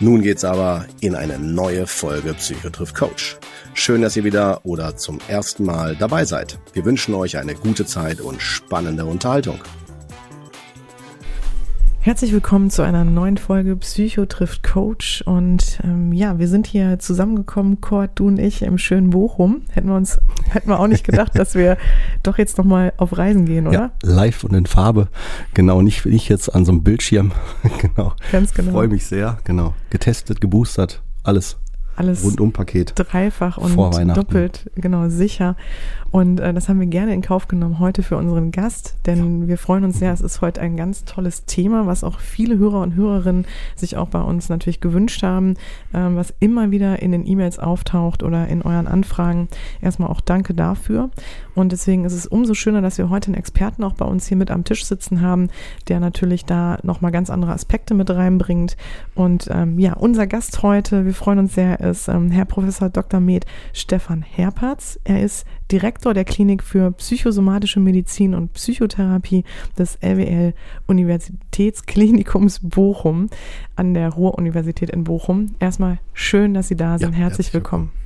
nun geht's aber in eine neue Folge Psychotriff Coach. Schön, dass ihr wieder oder zum ersten Mal dabei seid. Wir wünschen euch eine gute Zeit und spannende Unterhaltung. Herzlich willkommen zu einer neuen Folge Psycho trifft Coach. Und ähm, ja, wir sind hier zusammengekommen, Kurt, du und ich, im schönen Bochum. Hätten wir uns, hätten wir auch nicht gedacht, dass wir doch jetzt nochmal auf Reisen gehen, oder? Ja, live und in Farbe. Genau, nicht, nicht jetzt an so einem Bildschirm. genau. Ganz genau. Freue mich sehr. Genau. Getestet, geboostert, alles alles Rundumpaket. Dreifach und doppelt, genau, sicher. Und äh, das haben wir gerne in Kauf genommen heute für unseren Gast, denn ja. wir freuen uns sehr. Es ist heute ein ganz tolles Thema, was auch viele Hörer und Hörerinnen sich auch bei uns natürlich gewünscht haben, ähm, was immer wieder in den E-Mails auftaucht oder in euren Anfragen. Erstmal auch danke dafür. Und deswegen ist es umso schöner, dass wir heute einen Experten auch bei uns hier mit am Tisch sitzen haben, der natürlich da nochmal ganz andere Aspekte mit reinbringt. Und ähm, ja, unser Gast heute, wir freuen uns sehr, ist ähm, Herr Professor Dr. Med Stefan Herpertz. Er ist Direktor der Klinik für psychosomatische Medizin und Psychotherapie des LWL Universitätsklinikums Bochum an der Ruhr-Universität in Bochum. Erstmal schön, dass Sie da sind. Ja, herzlich, herzlich willkommen. willkommen.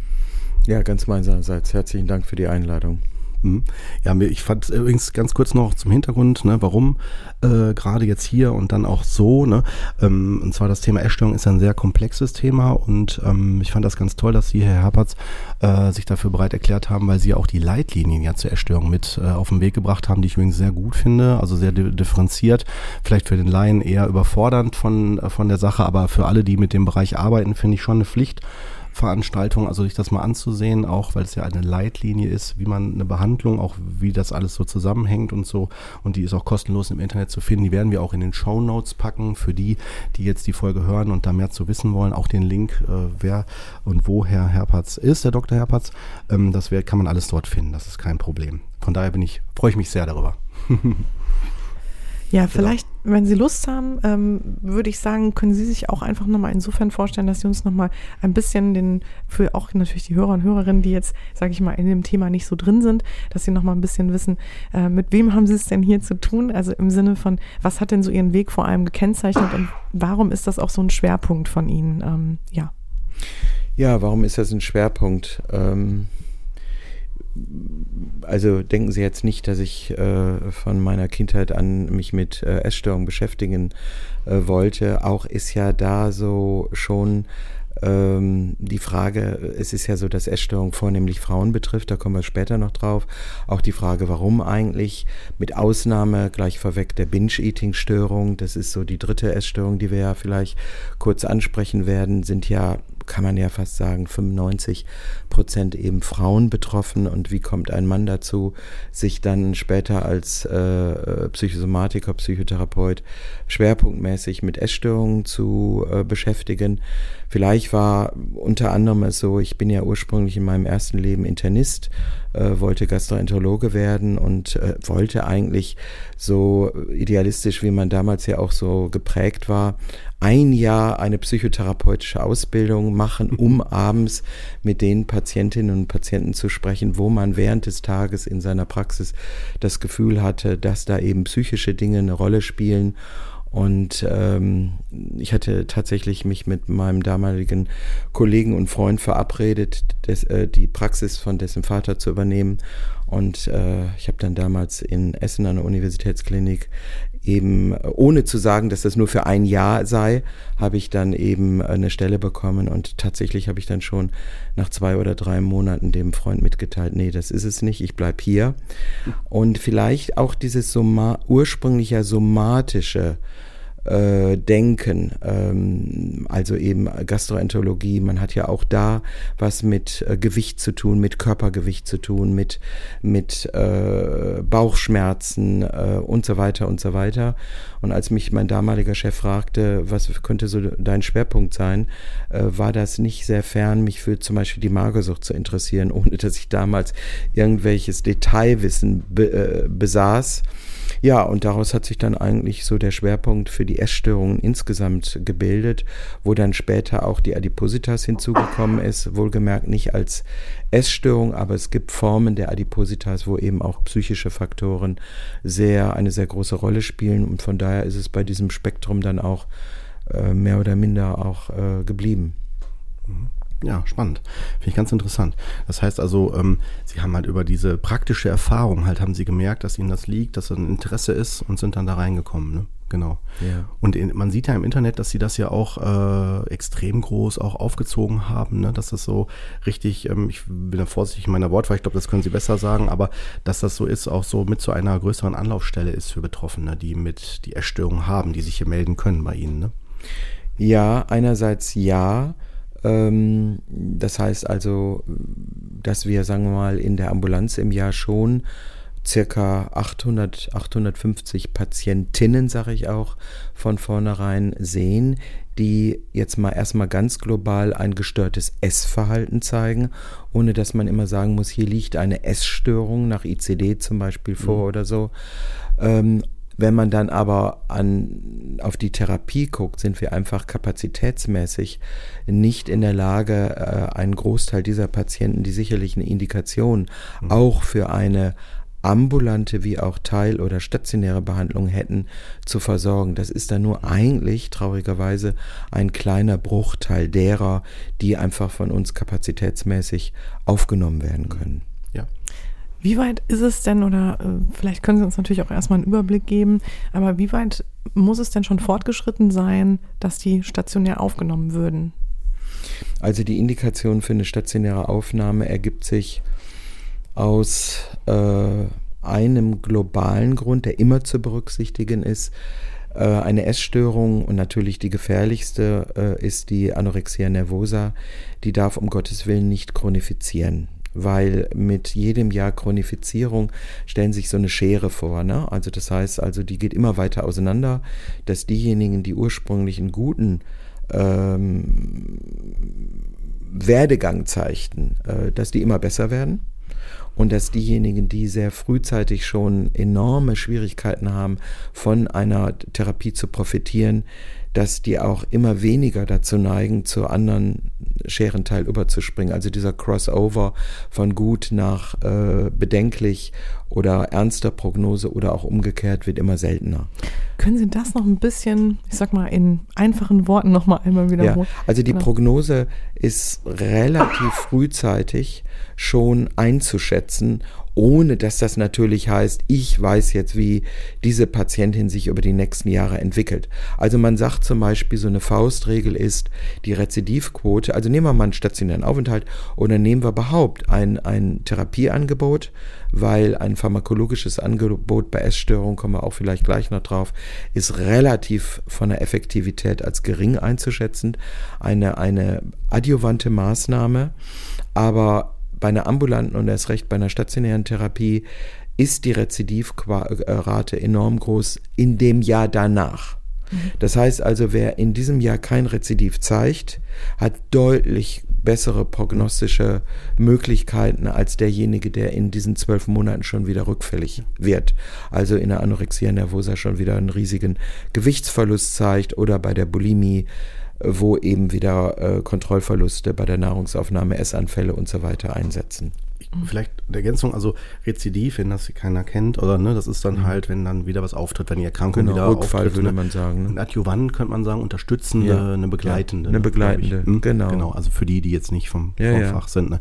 Ja, ganz meinerseits. Herzlichen Dank für die Einladung. Mhm. Ja, ich fand übrigens ganz kurz noch zum Hintergrund, ne, warum äh, gerade jetzt hier und dann auch so. Ne, ähm, und zwar das Thema Essstörung ist ein sehr komplexes Thema und ähm, ich fand das ganz toll, dass Sie, Herr Herpertz, äh, sich dafür bereit erklärt haben, weil Sie auch die Leitlinien ja zur Essstörung mit äh, auf den Weg gebracht haben, die ich übrigens sehr gut finde, also sehr differenziert, vielleicht für den Laien eher überfordernd von, äh, von der Sache, aber für alle, die mit dem Bereich arbeiten, finde ich schon eine Pflicht Veranstaltung, also sich das mal anzusehen, auch weil es ja eine Leitlinie ist, wie man eine Behandlung, auch wie das alles so zusammenhängt und so. Und die ist auch kostenlos im Internet zu finden. Die werden wir auch in den Show Notes packen für die, die jetzt die Folge hören und da mehr zu wissen wollen. Auch den Link, äh, wer und wo Herr Herpatz ist, der Dr. Herpatz. Ähm, das wär, kann man alles dort finden. Das ist kein Problem. Von daher bin ich, freue ich mich sehr darüber. Ja, genau. vielleicht, genau. wenn Sie Lust haben, ähm, würde ich sagen, können Sie sich auch einfach nochmal insofern vorstellen, dass Sie uns nochmal ein bisschen den, für auch natürlich die Hörer und Hörerinnen, die jetzt, sage ich mal, in dem Thema nicht so drin sind, dass Sie nochmal ein bisschen wissen, äh, mit wem haben Sie es denn hier zu tun? Also im Sinne von, was hat denn so Ihren Weg vor allem gekennzeichnet und warum ist das auch so ein Schwerpunkt von Ihnen? Ähm, ja. Ja, warum ist das ein Schwerpunkt? Ähm also denken Sie jetzt nicht, dass ich äh, von meiner Kindheit an mich mit äh, Essstörungen beschäftigen äh, wollte. Auch ist ja da so schon ähm, die Frage, es ist ja so, dass Essstörung vornehmlich Frauen betrifft, da kommen wir später noch drauf. Auch die Frage, warum eigentlich, mit Ausnahme gleich vorweg der Binge-Eating-Störung, das ist so die dritte Essstörung, die wir ja vielleicht kurz ansprechen werden, sind ja kann man ja fast sagen, 95 Prozent eben Frauen betroffen. Und wie kommt ein Mann dazu, sich dann später als äh, Psychosomatiker, Psychotherapeut schwerpunktmäßig mit Essstörungen zu äh, beschäftigen? Vielleicht war unter anderem es so, ich bin ja ursprünglich in meinem ersten Leben Internist, äh, wollte Gastroenterologe werden und äh, wollte eigentlich so idealistisch, wie man damals ja auch so geprägt war, ein Jahr eine psychotherapeutische Ausbildung machen, um abends mit den Patientinnen und Patienten zu sprechen, wo man während des Tages in seiner Praxis das Gefühl hatte, dass da eben psychische Dinge eine Rolle spielen Und ähm, ich hatte tatsächlich mich mit meinem damaligen Kollegen und Freund verabredet, des, äh, die Praxis von dessen Vater zu übernehmen. Und äh, ich habe dann damals in Essen an der Universitätsklinik eben, ohne zu sagen, dass das nur für ein Jahr sei, habe ich dann eben eine Stelle bekommen und tatsächlich habe ich dann schon nach zwei oder drei Monaten dem Freund mitgeteilt, nee, das ist es nicht, ich bleib hier. Und vielleicht auch dieses Soma ursprüngliche somatische äh, denken. Ähm, also eben Gastroenterologie, man hat ja auch da was mit äh, Gewicht zu tun, mit Körpergewicht zu tun, mit, mit äh, Bauchschmerzen äh, und so weiter und so weiter. Und als mich mein damaliger Chef fragte, was könnte so dein Schwerpunkt sein, äh, war das nicht sehr fern, mich für zum Beispiel die Magersucht zu interessieren, ohne dass ich damals irgendwelches Detailwissen be äh, besaß. Ja, und daraus hat sich dann eigentlich so der Schwerpunkt für die Essstörungen insgesamt gebildet, wo dann später auch die Adipositas hinzugekommen ist, wohlgemerkt nicht als Essstörung, aber es gibt Formen der Adipositas, wo eben auch psychische Faktoren sehr eine sehr große Rolle spielen und von daher ist es bei diesem Spektrum dann auch äh, mehr oder minder auch äh, geblieben. Mhm. Ja, spannend. Finde ich ganz interessant. Das heißt also, ähm, Sie haben halt über diese praktische Erfahrung halt, haben Sie gemerkt, dass Ihnen das liegt, dass ein Interesse ist und sind dann da reingekommen, ne? Genau. Ja. Und in, man sieht ja im Internet, dass sie das ja auch äh, extrem groß auch aufgezogen haben, ne? dass das so richtig, ähm, ich bin da vorsichtig in meiner Wortwahl, ich glaube, das können Sie besser sagen, aber dass das so ist, auch so mit zu einer größeren Anlaufstelle ist für Betroffene, die mit die Erstörung haben, die sich hier melden können bei Ihnen. Ne? Ja, einerseits ja. Ähm, das heißt also, dass wir, sagen wir mal, in der Ambulanz im Jahr schon circa 800, 850 Patientinnen, sage ich auch, von vornherein sehen, die jetzt mal erstmal ganz global ein gestörtes Essverhalten zeigen, ohne dass man immer sagen muss, hier liegt eine Essstörung nach ICD zum Beispiel vor mhm. oder so. Ähm, wenn man dann aber an, auf die Therapie guckt, sind wir einfach kapazitätsmäßig nicht in der Lage, äh, einen Großteil dieser Patienten, die sicherlich eine Indikation mhm. auch für eine ambulante wie auch teil- oder stationäre Behandlung hätten, zu versorgen. Das ist dann nur eigentlich traurigerweise ein kleiner Bruchteil derer, die einfach von uns kapazitätsmäßig aufgenommen werden können. Wie weit ist es denn, oder äh, vielleicht können Sie uns natürlich auch erstmal einen Überblick geben, aber wie weit muss es denn schon fortgeschritten sein, dass die stationär aufgenommen würden? Also die Indikation für eine stationäre Aufnahme ergibt sich aus äh, einem globalen Grund, der immer zu berücksichtigen ist. Äh, eine Essstörung und natürlich die gefährlichste äh, ist die Anorexia nervosa. Die darf um Gottes Willen nicht chronifizieren weil mit jedem Jahr Chronifizierung stellen sich so eine Schere vor. Ne? Also das heißt, also die geht immer weiter auseinander, dass diejenigen, die ursprünglich einen guten ähm, Werdegang zeigten, äh, dass die immer besser werden und dass diejenigen, die sehr frühzeitig schon enorme Schwierigkeiten haben, von einer Therapie zu profitieren, dass die auch immer weniger dazu neigen, zu anderen Scherenteil überzuspringen. Also dieser Crossover von gut nach äh, bedenklich oder ernster Prognose oder auch umgekehrt wird immer seltener. Können Sie das noch ein bisschen, ich sag mal, in einfachen Worten noch mal einmal wiederholen? Ja, also die genau. Prognose ist relativ frühzeitig schon einzuschätzen ohne dass das natürlich heißt, ich weiß jetzt, wie diese Patientin sich über die nächsten Jahre entwickelt. Also man sagt zum Beispiel, so eine Faustregel ist die Rezidivquote, also nehmen wir mal einen stationären Aufenthalt oder nehmen wir überhaupt ein, ein Therapieangebot, weil ein pharmakologisches Angebot bei Essstörungen, kommen wir auch vielleicht gleich noch drauf, ist relativ von der Effektivität als gering einzuschätzen. Eine, eine adjuvante Maßnahme, aber bei einer ambulanten und erst recht bei einer stationären Therapie ist die Rezidivrate enorm groß in dem Jahr danach. Mhm. Das heißt also, wer in diesem Jahr kein Rezidiv zeigt, hat deutlich bessere prognostische Möglichkeiten als derjenige, der in diesen zwölf Monaten schon wieder rückfällig wird. Also in der Anorexia nervosa schon wieder einen riesigen Gewichtsverlust zeigt oder bei der Bulimie wo eben wieder äh, Kontrollverluste bei der Nahrungsaufnahme, Essanfälle und so weiter einsetzen. Mhm. vielleicht eine Ergänzung, also Rezidiv, wenn das keiner kennt, oder ne, das ist dann mhm. halt, wenn dann wieder was auftritt, wenn die Erkrankung genau, wieder Rückfall, auftritt. würde ne? man sagen. Ein Adjuvant könnte man sagen, unterstützende, ja. eine begleitende. Ja, eine begleitende, hm? genau. Genau, also für die, die jetzt nicht vom, ja, vom Fach sind. Ne?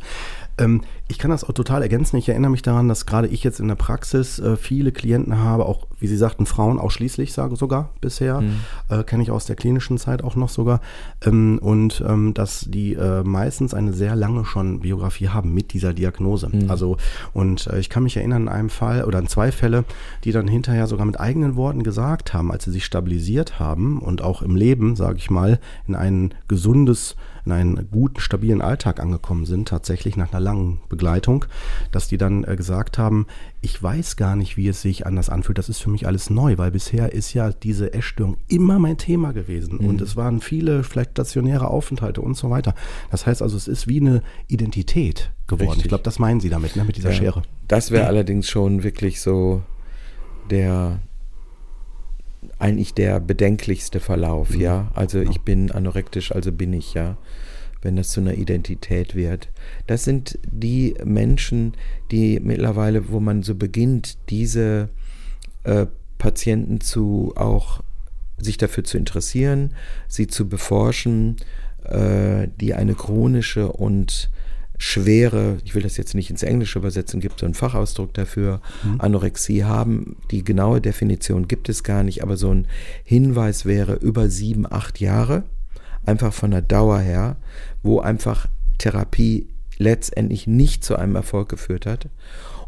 Ähm, ich kann das auch total ergänzen. Ich erinnere mich daran, dass gerade ich jetzt in der Praxis äh, viele Klienten habe, auch wie Sie sagten, Frauen ausschließlich sage sogar bisher, mhm. äh, kenne ich aus der klinischen Zeit auch noch sogar. Ähm, und ähm, dass die äh, meistens eine sehr lange schon Biografie haben mit dieser Diagnose. Mhm. Also und ich kann mich erinnern an einem Fall oder an zwei Fälle, die dann hinterher sogar mit eigenen Worten gesagt haben, als sie sich stabilisiert haben und auch im Leben, sage ich mal, in ein gesundes in einen guten, stabilen Alltag angekommen sind, tatsächlich nach einer langen Begleitung, dass die dann äh, gesagt haben, ich weiß gar nicht, wie es sich anders anfühlt. Das ist für mich alles neu, weil bisher ist ja diese Essstörung immer mein Thema gewesen. Mhm. Und es waren viele, vielleicht stationäre Aufenthalte und so weiter. Das heißt also, es ist wie eine Identität geworden. Richtig. Ich glaube, das meinen Sie damit, ne, mit dieser ja. Schere. Das wäre allerdings schon wirklich so der eigentlich der bedenklichste Verlauf, mhm. ja. Also ich bin anorektisch, also bin ich, ja. Wenn das zu einer Identität wird. Das sind die Menschen, die mittlerweile, wo man so beginnt, diese äh, Patienten zu auch sich dafür zu interessieren, sie zu beforschen, äh, die eine chronische und schwere, ich will das jetzt nicht ins Englische übersetzen, gibt so einen Fachausdruck dafür, mhm. Anorexie haben. Die genaue Definition gibt es gar nicht, aber so ein Hinweis wäre über sieben, acht Jahre, einfach von der Dauer her, wo einfach Therapie letztendlich nicht zu einem Erfolg geführt hat.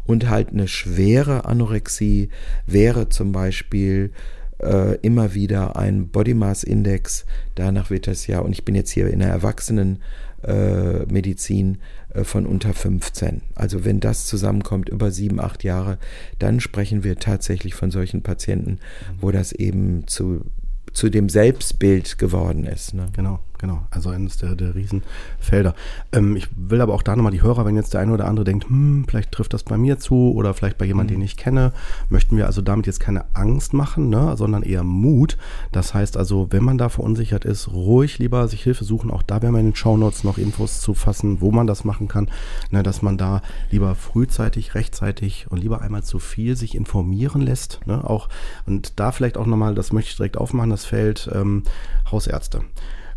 Und halt eine schwere Anorexie wäre zum Beispiel äh, immer wieder ein Body Mass Index, danach wird das ja, und ich bin jetzt hier in der Erwachsenenmedizin, äh, von unter 15. Also wenn das zusammenkommt über sieben, acht Jahre, dann sprechen wir tatsächlich von solchen Patienten, wo das eben zu, zu dem Selbstbild geworden ist. Ne? Genau genau. Also eines der, der Riesenfelder. Ähm, ich will aber auch da nochmal die Hörer, wenn jetzt der eine oder andere denkt, hm, vielleicht trifft das bei mir zu oder vielleicht bei jemandem, mhm. den ich kenne, möchten wir also damit jetzt keine Angst machen, ne, sondern eher Mut. Das heißt also, wenn man da verunsichert ist, ruhig lieber sich Hilfe suchen. Auch da werden wir in den Shownotes noch Infos zu fassen, wo man das machen kann, ne, dass man da lieber frühzeitig, rechtzeitig und lieber einmal zu viel sich informieren lässt. Ne, auch, und da vielleicht auch nochmal, das möchte ich direkt aufmachen, das Feld ähm, Hausärzte.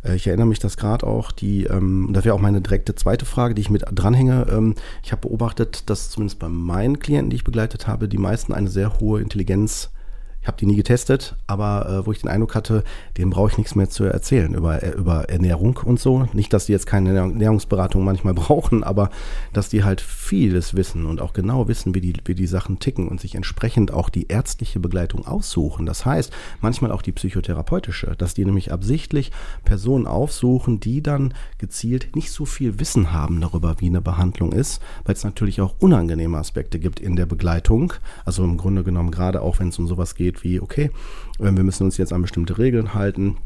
Äh, ich erinnere mich, dass gerade auch die, ähm, das wäre auch meine direkte zweite Frage, die ich mit dranhänge. Ähm, ich habe beobachtet, dass zumindest bei meinen Klienten, die ich begleitet habe, die meisten eine sehr hohe Intelligenz ich habe die nie getestet, aber äh, wo ich den Eindruck hatte, dem brauche ich nichts mehr zu erzählen über, äh, über Ernährung und so. Nicht, dass die jetzt keine Ernährungsberatung manchmal brauchen, aber dass die halt vieles wissen und auch genau wissen, wie die, wie die Sachen ticken und sich entsprechend auch die ärztliche Begleitung aussuchen. Das heißt, manchmal auch die psychotherapeutische, dass die nämlich absichtlich Personen aufsuchen, die dann gezielt nicht so viel Wissen haben darüber, wie eine Behandlung ist, weil es natürlich auch unangenehme Aspekte gibt in der Begleitung. Also im Grunde genommen, gerade auch wenn es um sowas geht, geht wie, okay, wir müssen uns jetzt an bestimmte Regeln halten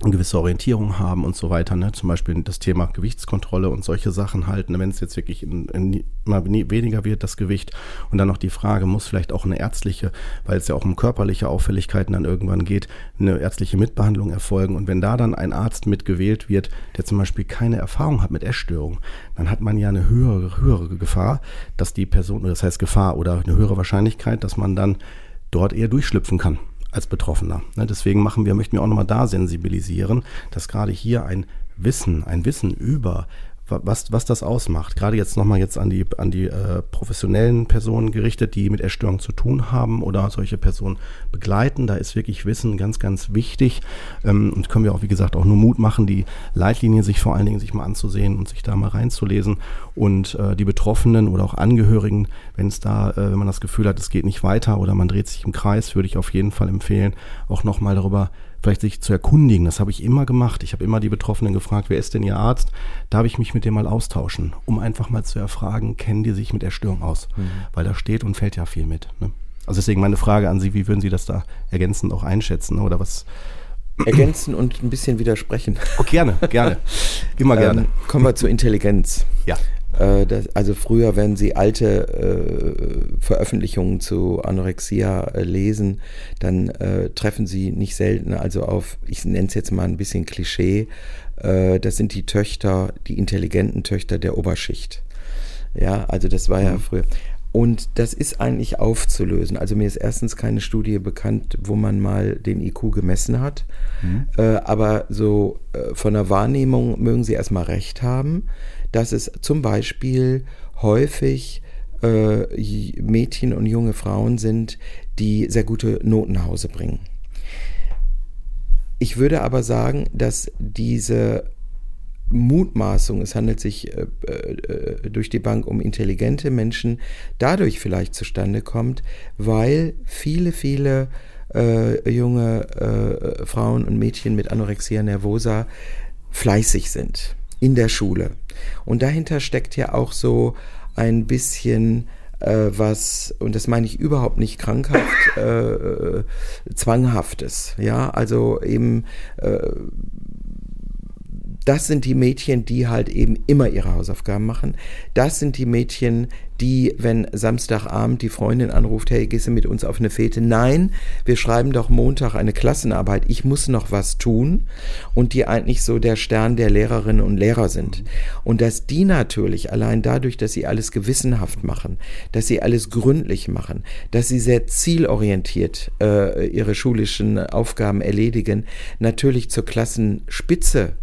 eine gewisse Orientierung haben und so weiter. Ne? Zum Beispiel das Thema Gewichtskontrolle und solche Sachen halten, wenn es jetzt wirklich in, immer weniger wird, das Gewicht. Und dann noch die Frage, muss vielleicht auch eine ärztliche, weil es ja auch um körperliche Auffälligkeiten dann irgendwann geht, eine ärztliche Mitbehandlung erfolgen. Und wenn da dann ein Arzt mitgewählt wird, der zum Beispiel keine Erfahrung hat mit Essstörungen, dann hat man ja eine höhere, höhere Gefahr, dass die Person, das heißt Gefahr oder eine höhere Wahrscheinlichkeit, dass man dann dort eher durchschlüpfen kann als Betroffener. Ne, deswegen machen wir, möchten wir auch nochmal da sensibilisieren, dass gerade hier ein Wissen, ein Wissen über was, was das ausmacht. Gerade jetzt nochmal jetzt an die, an die äh, professionellen Personen gerichtet, die mit Erstörung zu tun haben oder solche Personen begleiten. Da ist wirklich Wissen ganz, ganz wichtig. Ähm, und können wir auch, wie gesagt, auch nur Mut machen, die Leitlinie sich vor allen Dingen sich mal anzusehen und sich da mal reinzulesen. Und äh, die Betroffenen oder auch Angehörigen, wenn es da, äh, wenn man das Gefühl hat, es geht nicht weiter oder man dreht sich im Kreis, würde ich auf jeden Fall empfehlen, auch nochmal darüber vielleicht sich zu erkundigen. Das habe ich immer gemacht. Ich habe immer die Betroffenen gefragt, wer ist denn Ihr Arzt? Darf ich mich mit dem mal austauschen, um einfach mal zu erfragen, kennen die sich mit der Störung aus? Mhm. Weil da steht und fällt ja viel mit. Ne? Also deswegen meine Frage an Sie, wie würden Sie das da ergänzend auch einschätzen oder was? Ergänzen und ein bisschen widersprechen. Oh, gerne, gerne. Immer gerne. Ähm, kommen wir zur Intelligenz. Ja. Äh, das, also früher, wenn Sie alte äh, Veröffentlichungen zu Anorexia äh, lesen, dann äh, treffen Sie nicht selten also auf, ich nenne es jetzt mal ein bisschen Klischee, äh, das sind die Töchter, die intelligenten Töchter der Oberschicht. Ja, also das war mhm. ja früher. Und das ist eigentlich aufzulösen. Also mir ist erstens keine Studie bekannt, wo man mal den IQ gemessen hat. Mhm. Äh, aber so von der Wahrnehmung mögen Sie erstmal recht haben, dass es zum Beispiel häufig äh, Mädchen und junge Frauen sind, die sehr gute Noten nach Hause bringen. Ich würde aber sagen, dass diese Mutmaßung, es handelt sich äh, äh, durch die Bank um intelligente Menschen, dadurch vielleicht zustande kommt, weil viele, viele äh, junge äh, Frauen und Mädchen mit Anorexia nervosa fleißig sind in der Schule. Und dahinter steckt ja auch so ein bisschen äh, was, und das meine ich überhaupt nicht krankhaft, äh, zwanghaftes. Ja, also eben äh, das sind die Mädchen, die halt eben immer ihre Hausaufgaben machen. Das sind die Mädchen, die, wenn Samstagabend die Freundin anruft, hey, gehst du mit uns auf eine Fete? Nein, wir schreiben doch Montag eine Klassenarbeit, ich muss noch was tun. Und die eigentlich so der Stern der Lehrerinnen und Lehrer sind. Und dass die natürlich allein dadurch, dass sie alles gewissenhaft machen, dass sie alles gründlich machen, dass sie sehr zielorientiert äh, ihre schulischen Aufgaben erledigen, natürlich zur Klassenspitze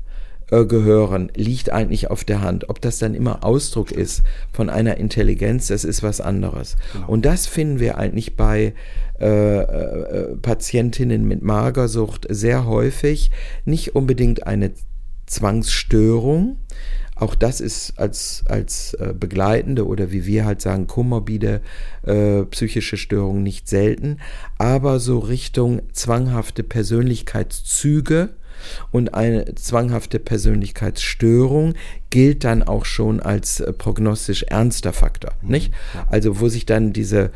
äh, gehören, liegt eigentlich auf der Hand. Ob das dann immer Ausdruck ist von einer Intelligenz, das ist was anderes. Genau. Und das finden wir eigentlich bei äh, äh, Patientinnen mit Magersucht sehr häufig. Nicht unbedingt eine Zwangsstörung, auch das ist als, als äh, begleitende oder wie wir halt sagen, komorbide äh, psychische Störung nicht selten, aber so Richtung zwanghafte Persönlichkeitszüge, und eine zwanghafte Persönlichkeitsstörung gilt dann auch schon als äh, prognostisch ernster Faktor, mhm. nicht? Also wo sich dann diese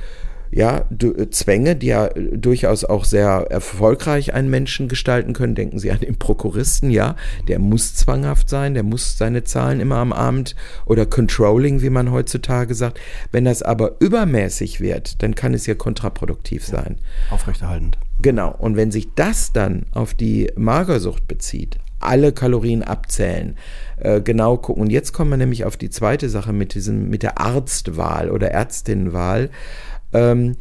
ja, äh, Zwänge, die ja äh, durchaus auch sehr erfolgreich einen Menschen gestalten können. Denken Sie an den Prokuristen, ja, der muss zwanghaft sein, der muss seine Zahlen immer am Abend oder Controlling, wie man heutzutage sagt. Wenn das aber übermäßig wird, dann kann es ja kontraproduktiv sein. Aufrechterhaltend. Genau. Und wenn sich das dann auf die Magersucht bezieht, alle Kalorien abzählen, äh, genau gucken. Und jetzt kommen wir nämlich auf die zweite Sache mit diesem, mit der Arztwahl oder Ärztinnenwahl ähm,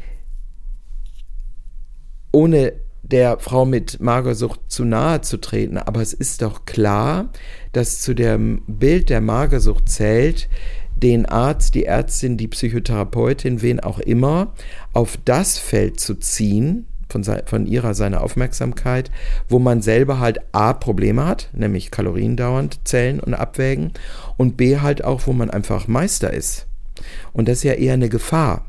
ohne der Frau mit Magersucht zu nahe zu treten, aber es ist doch klar, dass zu dem Bild der Magersucht zählt, den Arzt, die Ärztin, die Psychotherapeutin, wen auch immer, auf das Feld zu ziehen, von, von ihrer seiner Aufmerksamkeit, wo man selber halt A Probleme hat, nämlich Kalorien dauernd zählen und abwägen, und B halt auch, wo man einfach Meister ist. Und das ist ja eher eine Gefahr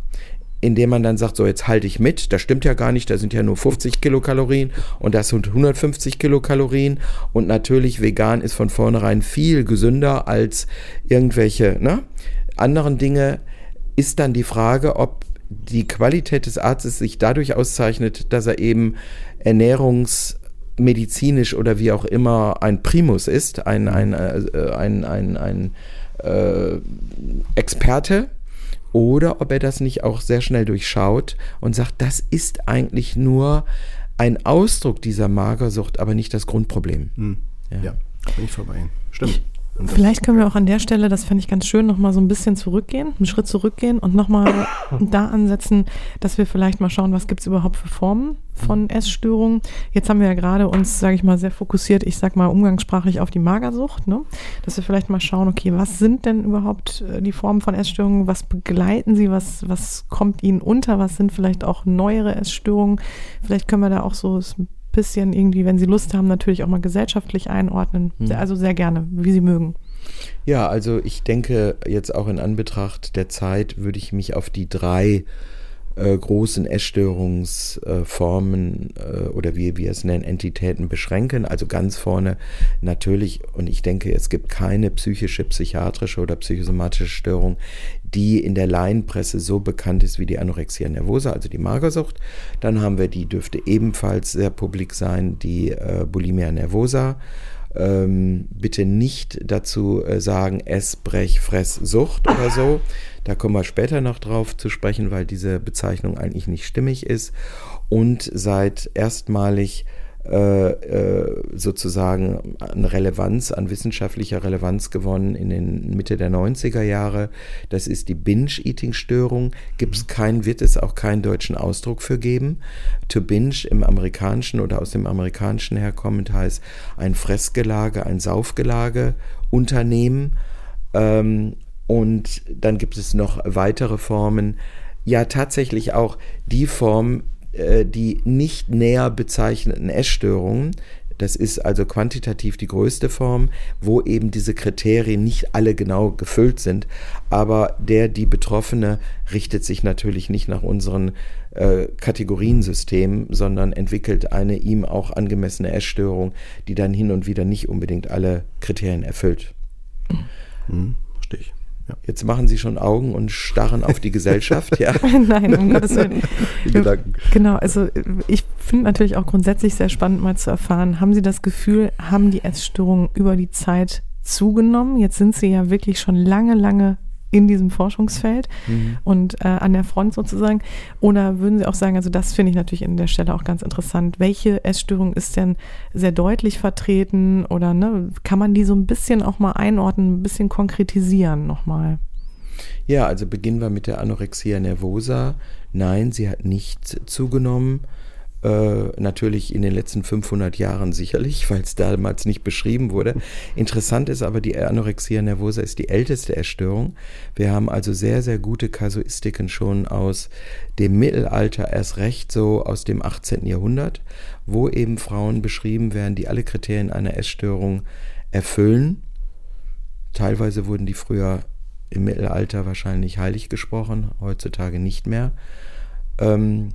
indem man dann sagt, so jetzt halte ich mit, das stimmt ja gar nicht, da sind ja nur 50 Kilokalorien und das sind 150 Kilokalorien und natürlich vegan ist von vornherein viel gesünder als irgendwelche ne, anderen Dinge, ist dann die Frage, ob die Qualität des Arztes sich dadurch auszeichnet, dass er eben ernährungsmedizinisch oder wie auch immer ein Primus ist, ein, ein, äh, ein, ein, ein, ein äh, Experte oder ob er das nicht auch sehr schnell durchschaut und sagt, das ist eigentlich nur ein Ausdruck dieser Magersucht, aber nicht das Grundproblem. Hm. Ja. ja, bin ich vorbei. Stimmt. Vielleicht können wir auch an der Stelle, das fände ich ganz schön, nochmal so ein bisschen zurückgehen, einen Schritt zurückgehen und nochmal da ansetzen, dass wir vielleicht mal schauen, was gibt es überhaupt für Formen von Essstörungen. Jetzt haben wir ja gerade uns, sage ich mal, sehr fokussiert, ich sag mal umgangssprachlich auf die Magersucht, ne? dass wir vielleicht mal schauen, okay, was sind denn überhaupt äh, die Formen von Essstörungen, was begleiten sie, was, was kommt ihnen unter, was sind vielleicht auch neuere Essstörungen. Vielleicht können wir da auch so bisschen irgendwie, wenn Sie Lust haben, natürlich auch mal gesellschaftlich einordnen. Hm. Also sehr gerne, wie Sie mögen. Ja, also ich denke jetzt auch in Anbetracht der Zeit würde ich mich auf die drei äh, großen Essstörungsformen äh, oder wie wir es nennen, Entitäten beschränken. Also ganz vorne natürlich, und ich denke, es gibt keine psychische, psychiatrische oder psychosomatische Störung, die in der Laienpresse so bekannt ist wie die Anorexia nervosa, also die Magersucht. Dann haben wir, die dürfte ebenfalls sehr publik sein, die äh, Bulimia nervosa. Ähm, bitte nicht dazu äh, sagen, Ess, Brech, Fress, Sucht oder so. Da kommen wir später noch drauf zu sprechen, weil diese Bezeichnung eigentlich nicht stimmig ist. Und seit erstmalig sozusagen an Relevanz, an wissenschaftlicher Relevanz gewonnen in den Mitte der 90er Jahre. Das ist die Binge-Eating-Störung. Gibt es keinen, wird es auch keinen deutschen Ausdruck für geben. To binge im amerikanischen oder aus dem amerikanischen herkommend heißt ein Fressgelage, ein Saufgelage Unternehmen. Ähm, und dann gibt es noch weitere Formen. Ja, tatsächlich auch die Form, äh, die nicht näher bezeichneten Essstörungen. Das ist also quantitativ die größte Form, wo eben diese Kriterien nicht alle genau gefüllt sind. Aber der, die Betroffene, richtet sich natürlich nicht nach unseren äh, Kategoriensystemen, sondern entwickelt eine ihm auch angemessene Essstörung, die dann hin und wieder nicht unbedingt alle Kriterien erfüllt. Mhm. Ja. Jetzt machen Sie schon Augen und starren auf die Gesellschaft, ja? Nein, um Gottes Willen. Genau, also ich finde natürlich auch grundsätzlich sehr spannend mal zu erfahren, haben Sie das Gefühl, haben die Essstörungen über die Zeit zugenommen? Jetzt sind Sie ja wirklich schon lange, lange in diesem Forschungsfeld mhm. und äh, an der Front sozusagen? Oder würden Sie auch sagen, also das finde ich natürlich an der Stelle auch ganz interessant, welche Essstörung ist denn sehr deutlich vertreten oder ne, kann man die so ein bisschen auch mal einordnen, ein bisschen konkretisieren nochmal? Ja, also beginnen wir mit der Anorexia nervosa. Nein, sie hat nicht zugenommen. Äh, natürlich in den letzten 500 Jahren sicherlich, weil es damals nicht beschrieben wurde. Interessant ist aber, die Anorexia nervosa ist die älteste Erstörung. Wir haben also sehr, sehr gute Kasuistiken schon aus dem Mittelalter, erst recht so aus dem 18. Jahrhundert, wo eben Frauen beschrieben werden, die alle Kriterien einer Essstörung erfüllen. Teilweise wurden die früher im Mittelalter wahrscheinlich heilig gesprochen, heutzutage nicht mehr. Ähm,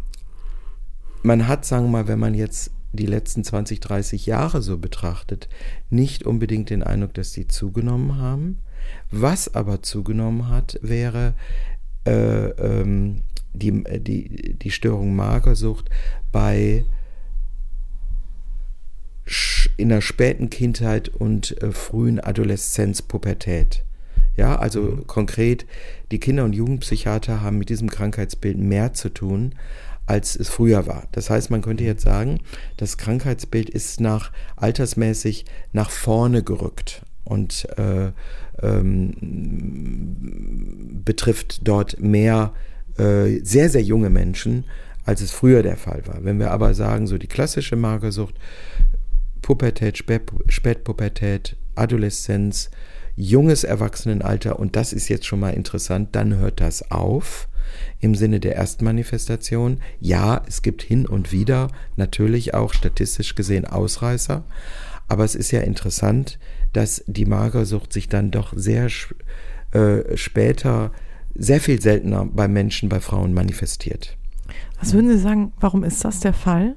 man hat, sagen wir mal, wenn man jetzt die letzten 20, 30 Jahre so betrachtet, nicht unbedingt den Eindruck, dass sie zugenommen haben. Was aber zugenommen hat, wäre äh, ähm, die, die, die Störung Magersucht bei in der späten Kindheit und äh, frühen Adoleszenz, Pubertät. Ja, also mhm. konkret, die Kinder- und Jugendpsychiater haben mit diesem Krankheitsbild mehr zu tun als es früher war. Das heißt, man könnte jetzt sagen, das Krankheitsbild ist nach altersmäßig nach vorne gerückt und äh, ähm, betrifft dort mehr äh, sehr, sehr junge Menschen, als es früher der Fall war. Wenn wir aber sagen, so die klassische Magersucht, Pubertät, Spätpubertät, Adoleszenz, junges Erwachsenenalter, und das ist jetzt schon mal interessant, dann hört das auf im Sinne der Erstmanifestation. Ja, es gibt hin und wieder natürlich auch statistisch gesehen Ausreißer, aber es ist ja interessant, dass die Magersucht sich dann doch sehr äh, später, sehr viel seltener bei Menschen, bei Frauen manifestiert. Was würden Sie sagen, warum ist das der Fall?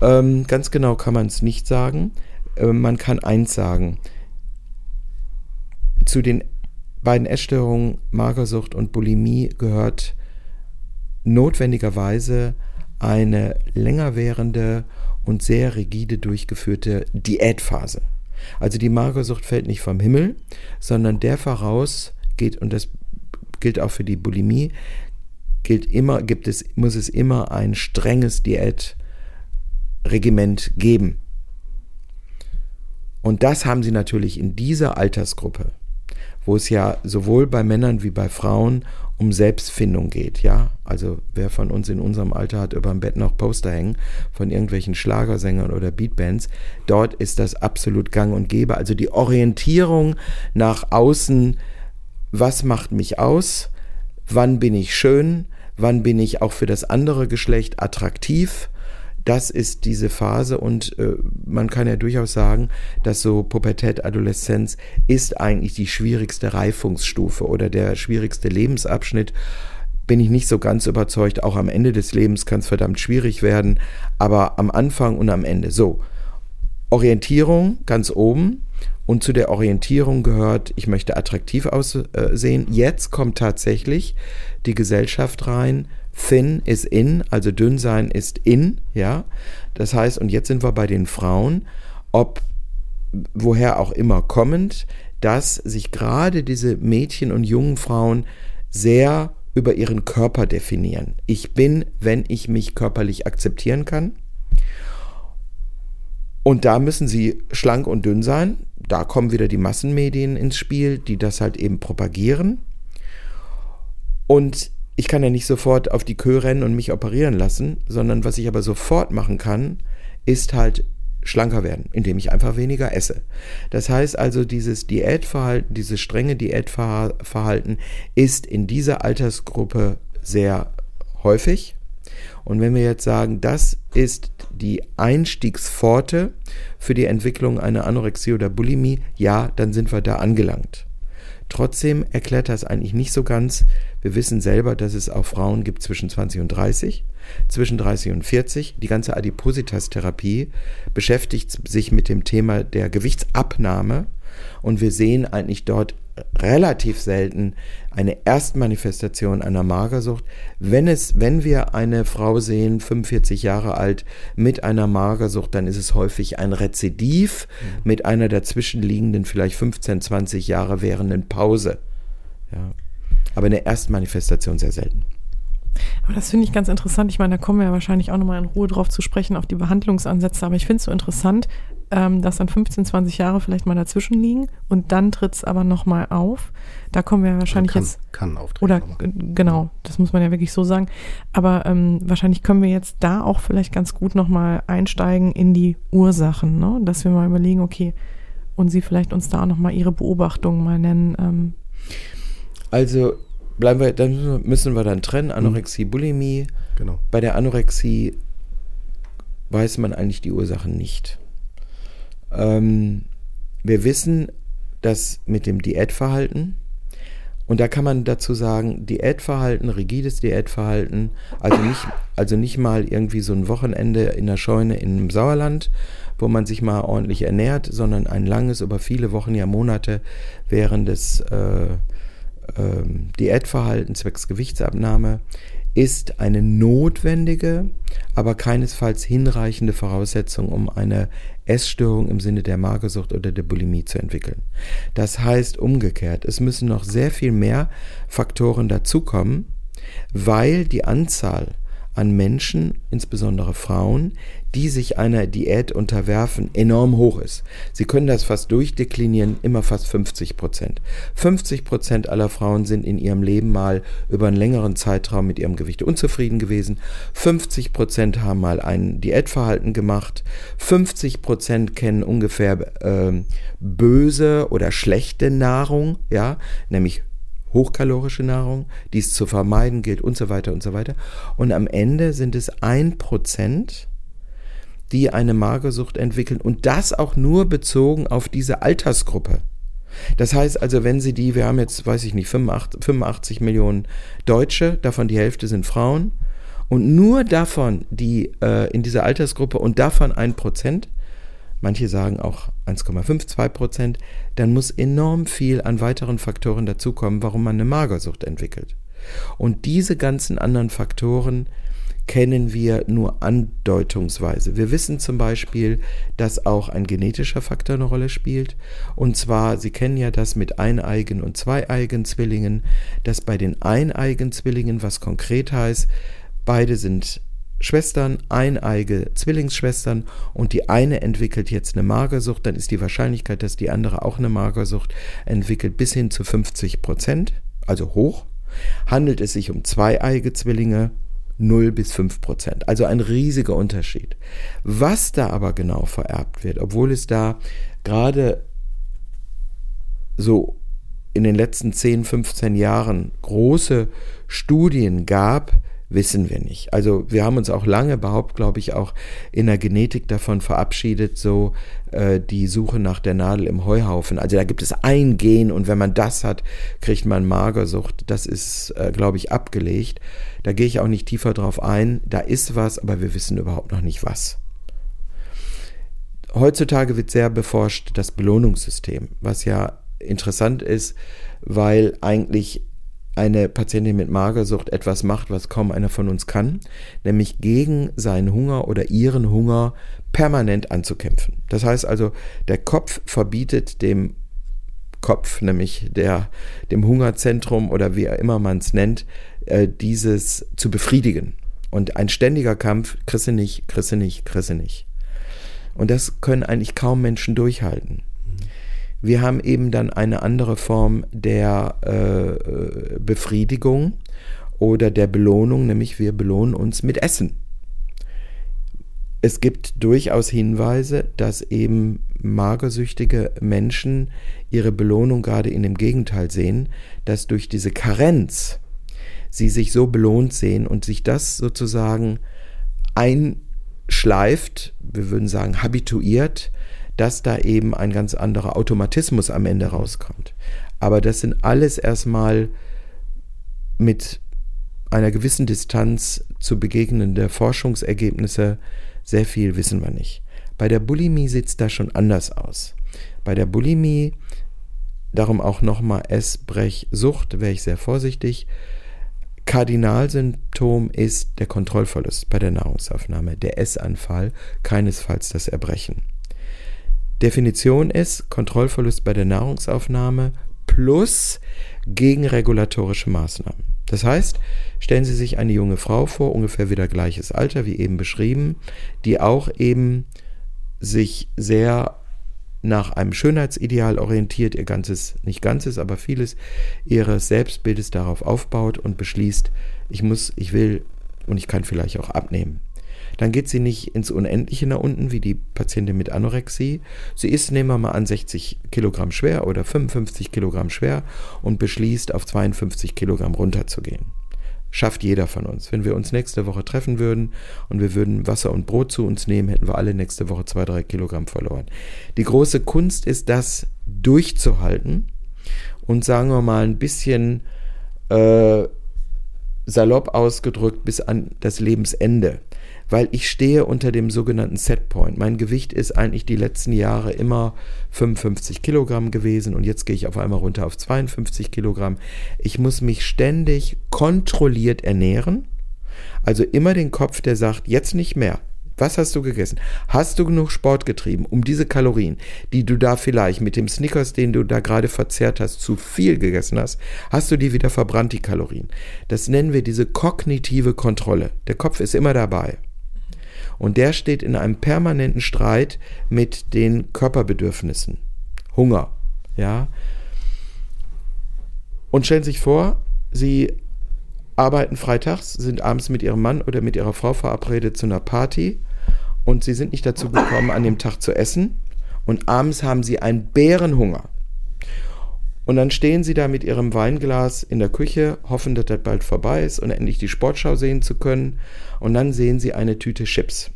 Ähm, ganz genau kann man es nicht sagen. Äh, man kann eins sagen. Zu den beiden Essstörungen, Magersucht und Bulimie, gehört notwendigerweise eine länger währende und sehr rigide durchgeführte Diätphase. Also die Magersucht fällt nicht vom Himmel, sondern der voraus geht, und das gilt auch für die Bulimie, gilt immer, gibt es, muss es immer ein strenges Diätregiment geben. Und das haben sie natürlich in dieser Altersgruppe wo es ja sowohl bei Männern wie bei Frauen um Selbstfindung geht, ja. Also wer von uns in unserem Alter hat über dem Bett noch Poster hängen von irgendwelchen Schlagersängern oder Beatbands, dort ist das absolut gang und gäbe. Also die Orientierung nach außen, was macht mich aus, wann bin ich schön, wann bin ich auch für das andere Geschlecht attraktiv, das ist diese Phase und äh, man kann ja durchaus sagen, dass so Pubertät, Adoleszenz ist eigentlich die schwierigste Reifungsstufe oder der schwierigste Lebensabschnitt. Bin ich nicht so ganz überzeugt. Auch am Ende des Lebens kann es verdammt schwierig werden, aber am Anfang und am Ende. So, Orientierung ganz oben. Und zu der Orientierung gehört, ich möchte attraktiv aussehen. Jetzt kommt tatsächlich die Gesellschaft rein, Thin is in, also dünn sein ist in, ja. Das heißt, und jetzt sind wir bei den Frauen, ob woher auch immer kommend, dass sich gerade diese Mädchen und jungen Frauen sehr über ihren Körper definieren. Ich bin, wenn ich mich körperlich akzeptieren kann. Und da müssen sie schlank und dünn sein. Da kommen wieder die Massenmedien ins Spiel, die das halt eben propagieren. Und ich kann ja nicht sofort auf die Kö rennen und mich operieren lassen, sondern was ich aber sofort machen kann, ist halt schlanker werden, indem ich einfach weniger esse. Das heißt also, dieses Diätverhalten, dieses strenge Diätverhalten ist in dieser Altersgruppe sehr häufig. Und wenn wir jetzt sagen, das ist die Einstiegspforte für die Entwicklung einer Anorexie oder Bulimie, ja, dann sind wir da angelangt. Trotzdem erklärt das eigentlich nicht so ganz. Wir wissen selber, dass es auch Frauen gibt zwischen 20 und 30, zwischen 30 und 40. Die ganze Adipositas-Therapie beschäftigt sich mit dem Thema der Gewichtsabnahme und wir sehen eigentlich dort relativ selten eine Erstmanifestation einer Magersucht. Wenn es, wenn wir eine Frau sehen, 45 Jahre alt, mit einer Magersucht, dann ist es häufig ein Rezidiv mhm. mit einer dazwischenliegenden, vielleicht 15, 20 Jahre währenden Pause. Ja. Aber eine Erstmanifestation sehr selten. Aber das finde ich ganz interessant. Ich meine, da kommen wir ja wahrscheinlich auch nochmal in Ruhe drauf zu sprechen, auf die Behandlungsansätze. Aber ich finde es so interessant, ähm, dass dann 15, 20 Jahre vielleicht mal dazwischen liegen und dann tritt es aber nochmal auf. Da kommen wir wahrscheinlich kann, jetzt. Kann auftreten. Oder genau, das muss man ja wirklich so sagen. Aber ähm, wahrscheinlich können wir jetzt da auch vielleicht ganz gut nochmal einsteigen in die Ursachen, ne? dass wir mal überlegen, okay, und Sie vielleicht uns da auch nochmal Ihre Beobachtungen mal nennen. Ähm. Also bleiben wir, dann müssen wir dann trennen, Anorexie, Bulimie. Genau. Bei der Anorexie weiß man eigentlich die Ursachen nicht. Ähm, wir wissen, dass mit dem Diätverhalten, und da kann man dazu sagen, Diätverhalten, rigides Diätverhalten, also nicht, also nicht mal irgendwie so ein Wochenende in der Scheune im Sauerland, wo man sich mal ordentlich ernährt, sondern ein langes, über viele Wochen, ja Monate währendes äh, äh, Diätverhalten zwecks Gewichtsabnahme ist eine notwendige, aber keinesfalls hinreichende Voraussetzung, um eine Essstörung im Sinne der Magersucht oder der Bulimie zu entwickeln. Das heißt umgekehrt, es müssen noch sehr viel mehr Faktoren dazukommen, weil die Anzahl an Menschen, insbesondere Frauen, die sich einer Diät unterwerfen, enorm hoch ist. Sie können das fast durchdeklinieren, immer fast 50 Prozent. 50 Prozent aller Frauen sind in ihrem Leben mal über einen längeren Zeitraum mit ihrem Gewicht unzufrieden gewesen. 50 Prozent haben mal ein Diätverhalten gemacht. 50 Prozent kennen ungefähr äh, böse oder schlechte Nahrung, ja, nämlich hochkalorische Nahrung, die es zu vermeiden gilt und so weiter und so weiter. Und am Ende sind es ein Prozent, die eine Magersucht entwickeln und das auch nur bezogen auf diese Altersgruppe. Das heißt also, wenn Sie die, wir haben jetzt, weiß ich nicht, 85, 85 Millionen Deutsche, davon die Hälfte sind Frauen, und nur davon, die äh, in dieser Altersgruppe und davon ein Prozent, manche sagen auch 1,52 Prozent, dann muss enorm viel an weiteren Faktoren dazukommen, warum man eine Magersucht entwickelt. Und diese ganzen anderen Faktoren kennen wir nur andeutungsweise. Wir wissen zum Beispiel, dass auch ein genetischer Faktor eine Rolle spielt. Und zwar, Sie kennen ja das mit Eineigen- und Zweieigen-Zwillingen, dass bei den Eineigen-Zwillingen, was konkret heißt, beide sind Schwestern, eineige Zwillingsschwestern und die eine entwickelt jetzt eine Magersucht, dann ist die Wahrscheinlichkeit, dass die andere auch eine Magersucht entwickelt, bis hin zu 50 Prozent, also hoch. Handelt es sich um zweieige Zwillinge, 0 bis 5 Prozent. Also ein riesiger Unterschied. Was da aber genau vererbt wird, obwohl es da gerade so in den letzten 10, 15 Jahren große Studien gab, wissen wir nicht. Also wir haben uns auch lange überhaupt, glaube ich, auch in der Genetik davon verabschiedet, so äh, die Suche nach der Nadel im Heuhaufen. Also da gibt es ein Gen und wenn man das hat, kriegt man Magersucht. Das ist, äh, glaube ich, abgelegt. Da gehe ich auch nicht tiefer drauf ein. Da ist was, aber wir wissen überhaupt noch nicht was. Heutzutage wird sehr beforscht das Belohnungssystem, was ja interessant ist, weil eigentlich eine Patientin mit Magersucht etwas macht, was kaum einer von uns kann, nämlich gegen seinen Hunger oder ihren Hunger permanent anzukämpfen. Das heißt also, der Kopf verbietet dem Kopf, nämlich der, dem Hungerzentrum oder wie immer man es nennt, äh, dieses zu befriedigen. Und ein ständiger Kampf, du nicht, du nicht, du nicht. Und das können eigentlich kaum Menschen durchhalten. Wir haben eben dann eine andere Form der äh, Befriedigung oder der Belohnung, nämlich wir belohnen uns mit Essen. Es gibt durchaus Hinweise, dass eben magersüchtige Menschen ihre Belohnung gerade in dem Gegenteil sehen, dass durch diese Karenz sie sich so belohnt sehen und sich das sozusagen einschleift, wir würden sagen habituiert, dass da eben ein ganz anderer Automatismus am Ende rauskommt. Aber das sind alles erstmal mit einer gewissen Distanz zu begegnende Forschungsergebnisse. Sehr viel wissen wir nicht. Bei der Bulimie sieht es da schon anders aus. Bei der Bulimie, darum auch nochmal Essbrechsucht, wäre ich sehr vorsichtig. Kardinalsymptom ist der Kontrollverlust bei der Nahrungsaufnahme, der Essanfall, keinesfalls das Erbrechen. Definition ist Kontrollverlust bei der Nahrungsaufnahme plus gegenregulatorische Maßnahmen. Das heißt, stellen Sie sich eine junge Frau vor, ungefähr wieder gleiches Alter wie eben beschrieben, die auch eben sich sehr nach einem Schönheitsideal orientiert, ihr ganzes, nicht ganzes, aber vieles ihres Selbstbildes darauf aufbaut und beschließt, ich muss, ich will und ich kann vielleicht auch abnehmen. Dann geht sie nicht ins Unendliche nach unten, wie die Patientin mit Anorexie. Sie ist, nehmen wir mal an, 60 Kilogramm schwer oder 55 Kilogramm schwer und beschließt, auf 52 Kilogramm runterzugehen. Schafft jeder von uns. Wenn wir uns nächste Woche treffen würden und wir würden Wasser und Brot zu uns nehmen, hätten wir alle nächste Woche zwei, drei Kilogramm verloren. Die große Kunst ist, das durchzuhalten und sagen wir mal ein bisschen äh, salopp ausgedrückt bis an das Lebensende weil ich stehe unter dem sogenannten Setpoint. Mein Gewicht ist eigentlich die letzten Jahre immer 55 Kilogramm gewesen und jetzt gehe ich auf einmal runter auf 52 Kilogramm. Ich muss mich ständig kontrolliert ernähren. Also immer den Kopf, der sagt, jetzt nicht mehr. Was hast du gegessen? Hast du genug Sport getrieben, um diese Kalorien, die du da vielleicht mit dem Snickers, den du da gerade verzehrt hast, zu viel gegessen hast, hast du die wieder verbrannt, die Kalorien? Das nennen wir diese kognitive Kontrolle. Der Kopf ist immer dabei. Und der steht in einem permanenten Streit mit den Körperbedürfnissen. Hunger, ja. Und stellen sich vor, Sie arbeiten freitags, sind abends mit Ihrem Mann oder mit Ihrer Frau verabredet zu einer Party und Sie sind nicht dazu gekommen, an dem Tag zu essen und abends haben Sie einen Bärenhunger. Und dann stehen sie da mit ihrem Weinglas in der Küche, hoffen, dass das bald vorbei ist und endlich die Sportschau sehen zu können. Und dann sehen sie eine Tüte Chips.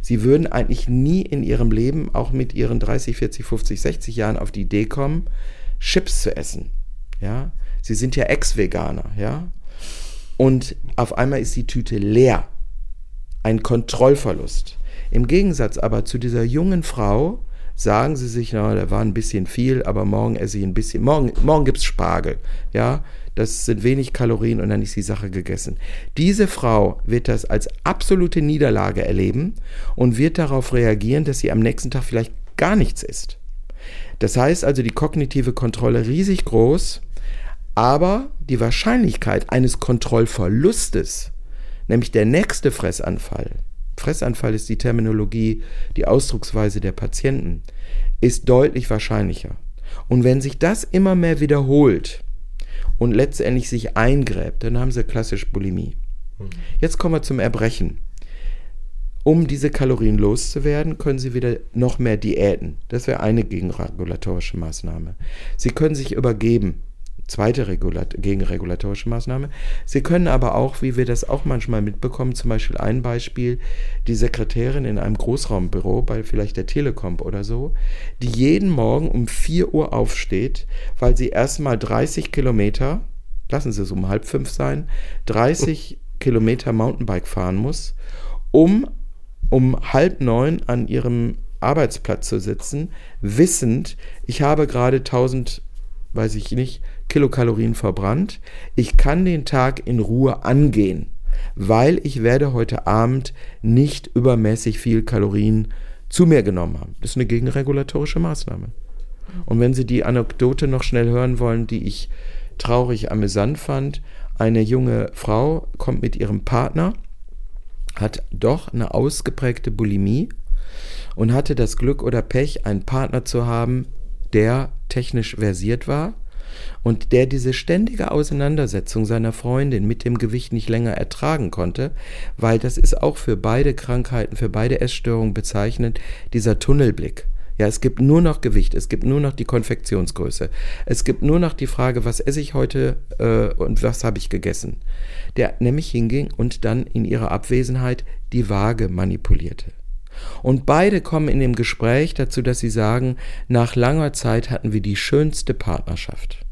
Sie würden eigentlich nie in ihrem Leben, auch mit ihren 30, 40, 50, 60 Jahren, auf die Idee kommen, Chips zu essen. Ja, sie sind ja Ex-Veganer, ja. Und auf einmal ist die Tüte leer. Ein Kontrollverlust. Im Gegensatz aber zu dieser jungen Frau, sagen sie sich, na, da war ein bisschen viel, aber morgen esse ich ein bisschen, morgen, morgen gibt es Spargel, ja, das sind wenig Kalorien und dann ist die Sache gegessen. Diese Frau wird das als absolute Niederlage erleben und wird darauf reagieren, dass sie am nächsten Tag vielleicht gar nichts isst. Das heißt also, die kognitive Kontrolle riesig groß, aber die Wahrscheinlichkeit eines Kontrollverlustes, nämlich der nächste Fressanfall, Fressanfall ist die Terminologie, die Ausdrucksweise der Patienten, ist deutlich wahrscheinlicher. Und wenn sich das immer mehr wiederholt und letztendlich sich eingräbt, dann haben sie klassisch Bulimie. Mhm. Jetzt kommen wir zum Erbrechen. Um diese Kalorien loszuwerden, können Sie wieder noch mehr Diäten. Das wäre eine gegenregulatorische Maßnahme. Sie können sich übergeben zweite Regulat gegenregulatorische Maßnahme. Sie können aber auch, wie wir das auch manchmal mitbekommen, zum Beispiel ein Beispiel, die Sekretärin in einem Großraumbüro bei vielleicht der Telekom oder so, die jeden Morgen um 4 Uhr aufsteht, weil sie erstmal 30 Kilometer, lassen Sie es um halb fünf sein, 30 Kilometer Mountainbike fahren muss, um um halb neun an ihrem Arbeitsplatz zu sitzen, wissend, ich habe gerade 1000 weiß ich nicht, Kilokalorien verbrannt. Ich kann den Tag in Ruhe angehen, weil ich werde heute Abend nicht übermäßig viel Kalorien zu mir genommen haben. Das ist eine gegenregulatorische Maßnahme. Und wenn Sie die Anekdote noch schnell hören wollen, die ich traurig amüsant fand, eine junge Frau kommt mit ihrem Partner, hat doch eine ausgeprägte Bulimie und hatte das Glück oder Pech, einen Partner zu haben, der technisch versiert war und der diese ständige Auseinandersetzung seiner Freundin mit dem Gewicht nicht länger ertragen konnte, weil das ist auch für beide Krankheiten, für beide Essstörungen bezeichnend, dieser Tunnelblick. Ja, es gibt nur noch Gewicht, es gibt nur noch die Konfektionsgröße, es gibt nur noch die Frage, was esse ich heute äh, und was habe ich gegessen. Der nämlich hinging und dann in ihrer Abwesenheit die Waage manipulierte. Und beide kommen in dem Gespräch dazu, dass sie sagen, nach langer Zeit hatten wir die schönste Partnerschaft.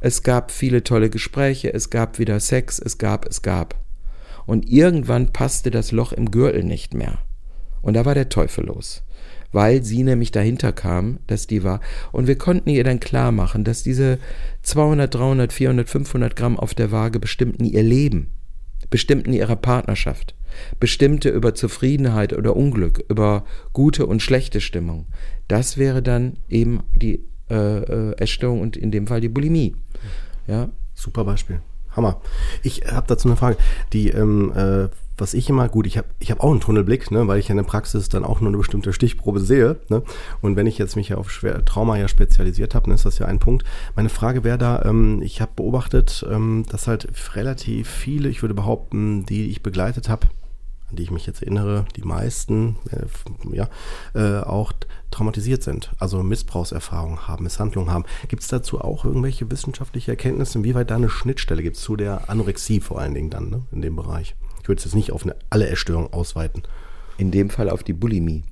Es gab viele tolle Gespräche, es gab wieder Sex, es gab, es gab. Und irgendwann passte das Loch im Gürtel nicht mehr. Und da war der Teufel los. Weil sie nämlich dahinter kam, dass die war. Und wir konnten ihr dann klar machen, dass diese 200, 300, 400, 500 Gramm auf der Waage bestimmten ihr Leben, bestimmten ihrer Partnerschaft, bestimmte über Zufriedenheit oder Unglück, über gute und schlechte Stimmung. Das wäre dann eben die äh, äh, Essstörung und in dem Fall die Bulimie. Ja. Super Beispiel. Hammer. Ich habe dazu eine Frage. Die, ähm, äh, was ich immer, gut, ich habe ich hab auch einen Tunnelblick, ne, weil ich ja in der Praxis dann auch nur eine bestimmte Stichprobe sehe. Ne? Und wenn ich jetzt mich ja auf Schwer Trauma ja spezialisiert habe, ne, ist das ja ein Punkt. Meine Frage wäre da, ähm, ich habe beobachtet, ähm, dass halt relativ viele, ich würde behaupten, die ich begleitet habe, an die ich mich jetzt erinnere, die meisten äh, ja, äh, auch traumatisiert sind, also Missbrauchserfahrungen haben, Misshandlungen haben. Gibt es dazu auch irgendwelche wissenschaftliche Erkenntnisse, inwieweit da eine Schnittstelle gibt zu der Anorexie vor allen Dingen dann ne, in dem Bereich? Ich würde es jetzt nicht auf eine, alle Essstörungen ausweiten. In dem Fall auf die Bulimie.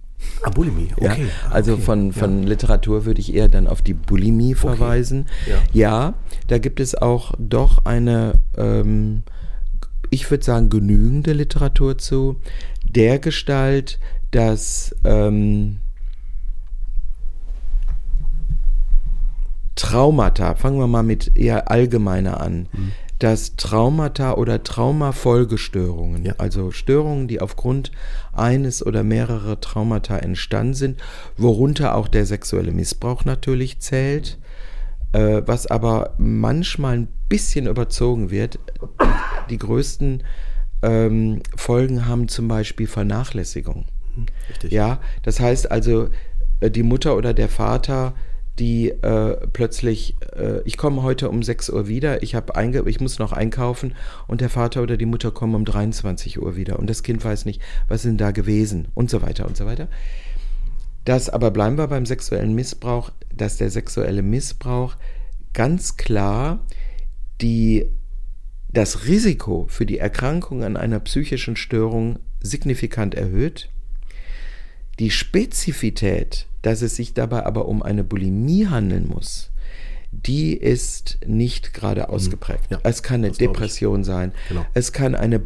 Ah, Bulimie, okay. Ja, also okay. von, von ja. Literatur würde ich eher dann auf die Bulimie verweisen. Okay. Ja. ja. da gibt es auch doch eine ähm, ich würde sagen, genügende Literatur zu, der Gestalt, dass ähm, Traumata, fangen wir mal mit eher allgemeiner an, mhm. dass Traumata oder Traumafolgestörungen, ja. also Störungen, die aufgrund eines oder mehrerer Traumata entstanden sind, worunter auch der sexuelle Missbrauch natürlich zählt, äh, was aber manchmal ein bisschen überzogen wird. Die größten ähm, Folgen haben zum Beispiel Vernachlässigung. Richtig. Ja, das heißt also, äh, die Mutter oder der Vater, die äh, plötzlich, äh, ich komme heute um 6 Uhr wieder, ich, ich muss noch einkaufen und der Vater oder die Mutter kommen um 23 Uhr wieder und das Kind weiß nicht, was sind da gewesen und so weiter und so weiter. Das aber bleiben wir beim sexuellen Missbrauch, dass der sexuelle Missbrauch ganz klar die, das Risiko für die Erkrankung an einer psychischen Störung signifikant erhöht. Die Spezifität, dass es sich dabei aber um eine Bulimie handeln muss, die ist nicht gerade mhm. ausgeprägt. Ja, es kann eine Depression sein, genau. es kann eine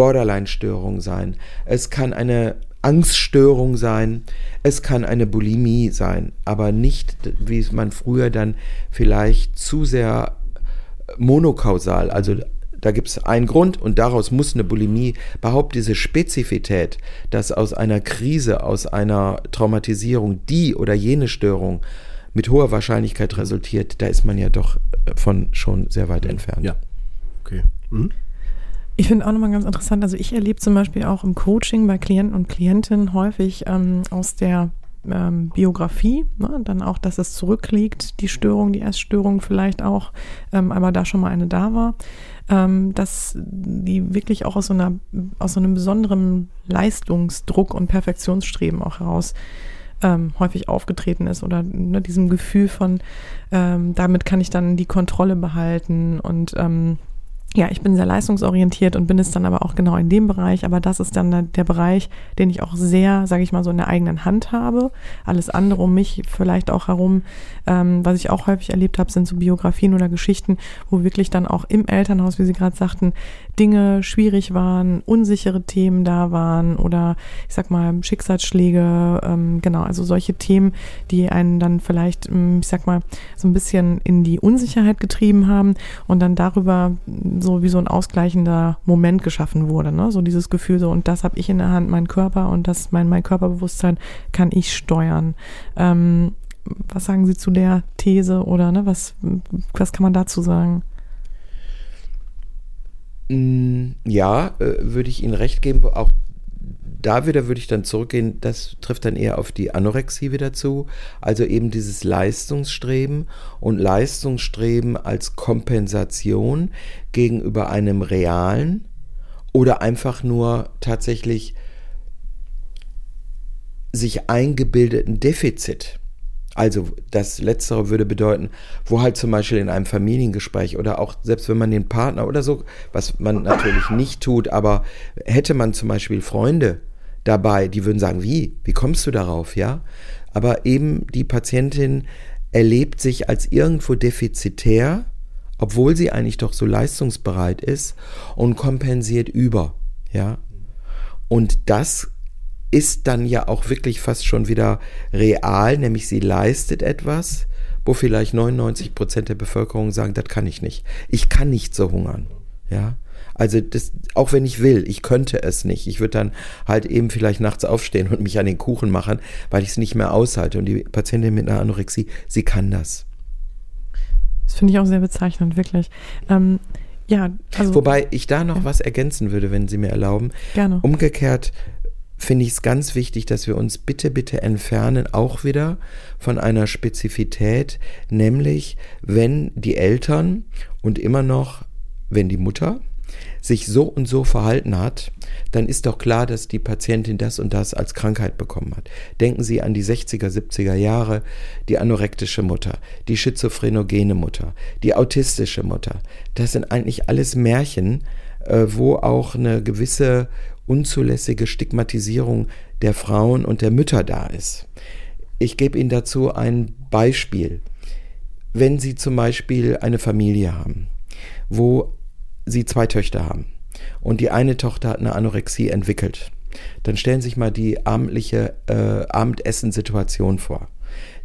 Borderline-Störung sein, es kann eine Angststörung sein, es kann eine Bulimie sein, aber nicht, wie man früher dann vielleicht zu sehr monokausal, also da gibt es einen Grund und daraus muss eine Bulimie, behauptet diese Spezifität, dass aus einer Krise, aus einer Traumatisierung die oder jene Störung mit hoher Wahrscheinlichkeit resultiert, da ist man ja doch von schon sehr weit entfernt. Ja, okay. Mhm. Ich finde auch nochmal ganz interessant, also ich erlebe zum Beispiel auch im Coaching bei Klienten und Klientinnen häufig ähm, aus der ähm, Biografie, ne? dann auch, dass es zurückliegt, die Störung, die Essstörung vielleicht auch, ähm, aber da schon mal eine da war, ähm, dass die wirklich auch aus so, einer, aus so einem besonderen Leistungsdruck und Perfektionsstreben auch heraus ähm, häufig aufgetreten ist oder ne, diesem Gefühl von, ähm, damit kann ich dann die Kontrolle behalten und ähm, ja, ich bin sehr leistungsorientiert und bin es dann aber auch genau in dem Bereich. Aber das ist dann der Bereich, den ich auch sehr, sage ich mal, so in der eigenen Hand habe. Alles andere um mich vielleicht auch herum, ähm, was ich auch häufig erlebt habe, sind so Biografien oder Geschichten, wo wirklich dann auch im Elternhaus, wie Sie gerade sagten, Dinge schwierig waren, unsichere Themen da waren oder ich sag mal Schicksalsschläge, ähm, genau, also solche Themen, die einen dann vielleicht, ähm, ich sag mal, so ein bisschen in die Unsicherheit getrieben haben und dann darüber so wie so ein ausgleichender Moment geschaffen wurde. Ne? So dieses Gefühl, so und das habe ich in der Hand, mein Körper und das mein, mein Körperbewusstsein kann ich steuern. Ähm, was sagen Sie zu der These oder ne, was, was kann man dazu sagen? Mm, ja, äh, würde ich Ihnen recht geben. Auch da wieder würde ich dann zurückgehen, das trifft dann eher auf die Anorexie wieder zu, also eben dieses Leistungsstreben und Leistungsstreben als Kompensation gegenüber einem realen oder einfach nur tatsächlich sich eingebildeten Defizit. Also das Letztere würde bedeuten, wo halt zum Beispiel in einem Familiengespräch oder auch selbst wenn man den Partner oder so, was man natürlich nicht tut, aber hätte man zum Beispiel Freunde dabei, die würden sagen, wie, wie kommst du darauf, ja? Aber eben die Patientin erlebt sich als irgendwo defizitär, obwohl sie eigentlich doch so leistungsbereit ist und kompensiert über, ja? Und das ist dann ja auch wirklich fast schon wieder real, nämlich sie leistet etwas, wo vielleicht 99 Prozent der Bevölkerung sagen, das kann ich nicht. Ich kann nicht so hungern. Ja. Also das, auch wenn ich will, ich könnte es nicht. Ich würde dann halt eben vielleicht nachts aufstehen und mich an den Kuchen machen, weil ich es nicht mehr aushalte. Und die Patientin mit einer Anorexie, sie kann das. Das finde ich auch sehr bezeichnend, wirklich. Ähm, ja, also, Wobei ich da noch ja. was ergänzen würde, wenn Sie mir erlauben. Gerne. Umgekehrt finde ich es ganz wichtig, dass wir uns bitte, bitte entfernen, auch wieder von einer Spezifität, nämlich wenn die Eltern und immer noch, wenn die Mutter sich so und so verhalten hat, dann ist doch klar, dass die Patientin das und das als Krankheit bekommen hat. Denken Sie an die 60er, 70er Jahre, die anorektische Mutter, die schizophrenogene Mutter, die autistische Mutter. Das sind eigentlich alles Märchen, äh, wo auch eine gewisse unzulässige Stigmatisierung der Frauen und der Mütter da ist. Ich gebe Ihnen dazu ein Beispiel. Wenn Sie zum Beispiel eine Familie haben, wo Sie zwei Töchter haben und die eine Tochter hat eine Anorexie entwickelt, dann stellen Sie sich mal die abendliche äh, Abendessensituation vor.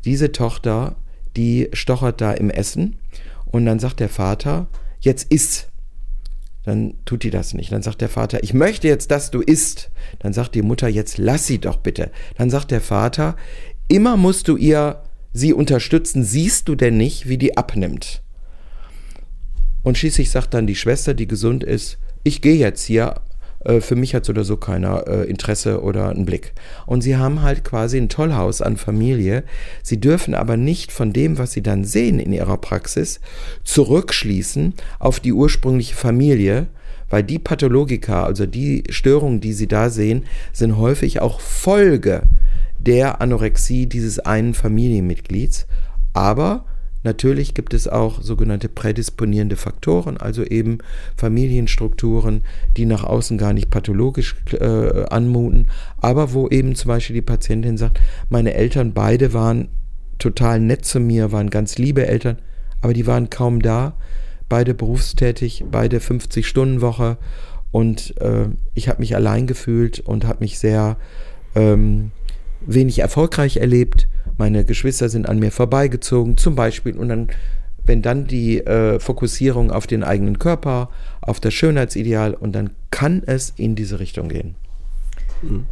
Diese Tochter, die stochert da im Essen und dann sagt der Vater, jetzt isst dann tut die das nicht. Dann sagt der Vater, ich möchte jetzt, dass du isst. Dann sagt die Mutter, jetzt lass sie doch bitte. Dann sagt der Vater, immer musst du ihr sie unterstützen. Siehst du denn nicht, wie die abnimmt? Und schließlich sagt dann die Schwester, die gesund ist, ich gehe jetzt hier äh, für mich hat so oder so keiner äh, Interesse oder einen Blick. Und sie haben halt quasi ein Tollhaus an Familie. Sie dürfen aber nicht von dem, was sie dann sehen in ihrer Praxis, zurückschließen auf die ursprüngliche Familie, weil die Pathologika, also die Störungen, die sie da sehen, sind häufig auch Folge der Anorexie dieses einen Familienmitglieds. Aber Natürlich gibt es auch sogenannte prädisponierende Faktoren, also eben Familienstrukturen, die nach außen gar nicht pathologisch äh, anmuten, aber wo eben zum Beispiel die Patientin sagt, meine Eltern beide waren total nett zu mir, waren ganz liebe Eltern, aber die waren kaum da, beide berufstätig, beide 50-Stunden-Woche und äh, ich habe mich allein gefühlt und habe mich sehr ähm, wenig erfolgreich erlebt meine Geschwister sind an mir vorbeigezogen, zum Beispiel. Und dann, wenn dann die äh, Fokussierung auf den eigenen Körper, auf das Schönheitsideal, und dann kann es in diese Richtung gehen. Mhm.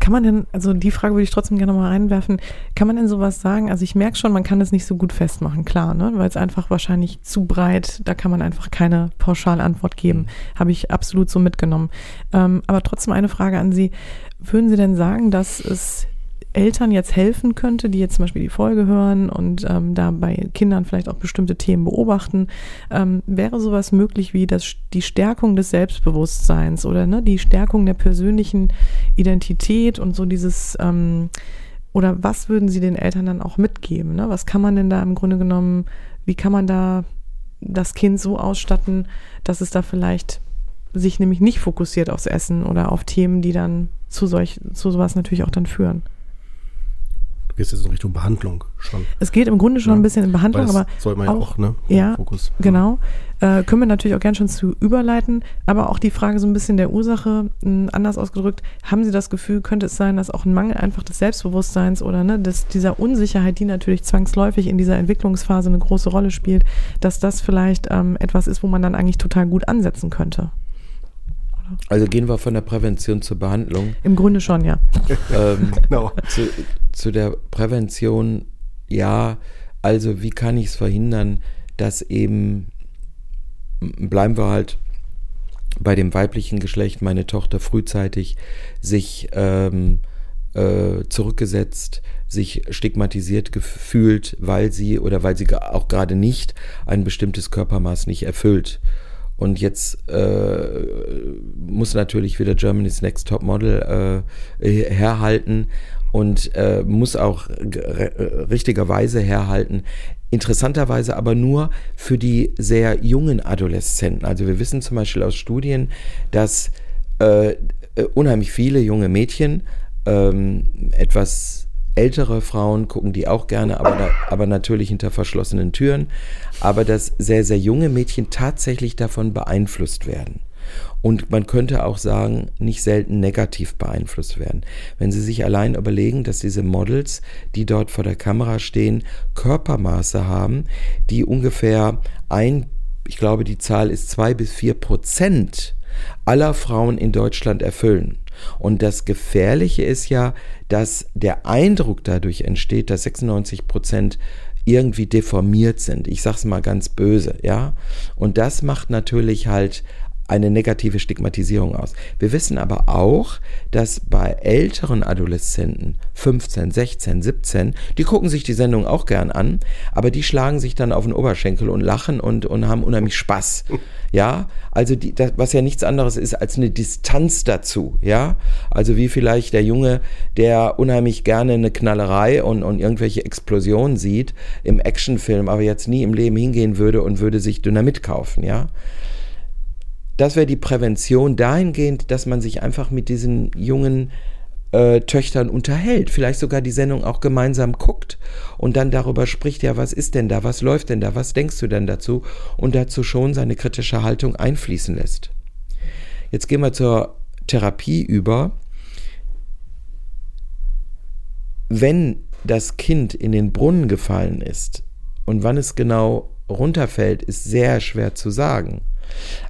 Kann man denn, also die Frage würde ich trotzdem gerne mal reinwerfen, kann man denn sowas sagen? Also ich merke schon, man kann es nicht so gut festmachen, klar, ne? weil es einfach wahrscheinlich zu breit, da kann man einfach keine pauschale Antwort geben. Mhm. Habe ich absolut so mitgenommen. Ähm, aber trotzdem eine Frage an Sie. Würden Sie denn sagen, dass es Eltern jetzt helfen könnte, die jetzt zum Beispiel die Folge hören und ähm, da bei Kindern vielleicht auch bestimmte Themen beobachten, ähm, wäre sowas möglich wie das, die Stärkung des Selbstbewusstseins oder ne, die Stärkung der persönlichen Identität und so dieses ähm, oder was würden Sie den Eltern dann auch mitgeben? Ne? Was kann man denn da im Grunde genommen, wie kann man da das Kind so ausstatten, dass es da vielleicht sich nämlich nicht fokussiert aufs Essen oder auf Themen, die dann zu solch, zu sowas natürlich auch dann führen? Gehst jetzt in Richtung Behandlung schon. Es geht im Grunde schon ja. ein bisschen in Behandlung, aber soll man ja auch, ne? Ja, Fokus. genau. Äh, können wir natürlich auch gern schon zu überleiten, aber auch die Frage so ein bisschen der Ursache, mh, hm, anders ausgedrückt, haben Sie das Gefühl, könnte es sein, dass auch ein Mangel einfach des Selbstbewusstseins oder ne, des, dieser Unsicherheit, die natürlich zwangsläufig in dieser Entwicklungsphase eine große Rolle spielt, dass das vielleicht ähm, etwas ist, wo man dann eigentlich total gut ansetzen könnte? Also gehen wir von der Prävention zur Behandlung. Im Grunde schon, ja. ähm, genau. Zu, zu der Prävention, ja, also wie kann ich es verhindern, dass eben, bleiben wir halt bei dem weiblichen Geschlecht meine Tochter frühzeitig sich ähm, äh, zurückgesetzt, sich stigmatisiert gefühlt, weil sie oder weil sie auch gerade nicht ein bestimmtes Körpermaß nicht erfüllt. Und jetzt äh, muss natürlich wieder Germany's Next Top Model äh, herhalten und äh, muss auch richtigerweise herhalten. Interessanterweise aber nur für die sehr jungen Adoleszenten. Also wir wissen zum Beispiel aus Studien, dass äh, unheimlich viele junge Mädchen ähm, etwas ältere Frauen gucken die auch gerne, aber, aber natürlich hinter verschlossenen Türen. Aber dass sehr, sehr junge Mädchen tatsächlich davon beeinflusst werden. Und man könnte auch sagen, nicht selten negativ beeinflusst werden. Wenn Sie sich allein überlegen, dass diese Models, die dort vor der Kamera stehen, Körpermaße haben, die ungefähr ein, ich glaube, die Zahl ist zwei bis vier Prozent aller Frauen in Deutschland erfüllen. Und das Gefährliche ist ja, dass der Eindruck dadurch entsteht, dass 96 Prozent irgendwie deformiert sind. Ich sage es mal ganz böse, ja. Und das macht natürlich halt eine negative Stigmatisierung aus. Wir wissen aber auch, dass bei älteren Adoleszenten, 15, 16, 17, die gucken sich die Sendung auch gern an, aber die schlagen sich dann auf den Oberschenkel und lachen und, und haben unheimlich Spaß. Ja, also die, das, was ja nichts anderes ist als eine Distanz dazu. Ja, also wie vielleicht der Junge, der unheimlich gerne eine Knallerei und, und irgendwelche Explosionen sieht im Actionfilm, aber jetzt nie im Leben hingehen würde und würde sich Dynamit kaufen. Ja, das wäre die Prävention dahingehend, dass man sich einfach mit diesen jungen äh, Töchtern unterhält, vielleicht sogar die Sendung auch gemeinsam guckt und dann darüber spricht, ja, was ist denn da, was läuft denn da, was denkst du denn dazu und dazu schon seine kritische Haltung einfließen lässt. Jetzt gehen wir zur Therapie über. Wenn das Kind in den Brunnen gefallen ist und wann es genau runterfällt, ist sehr schwer zu sagen.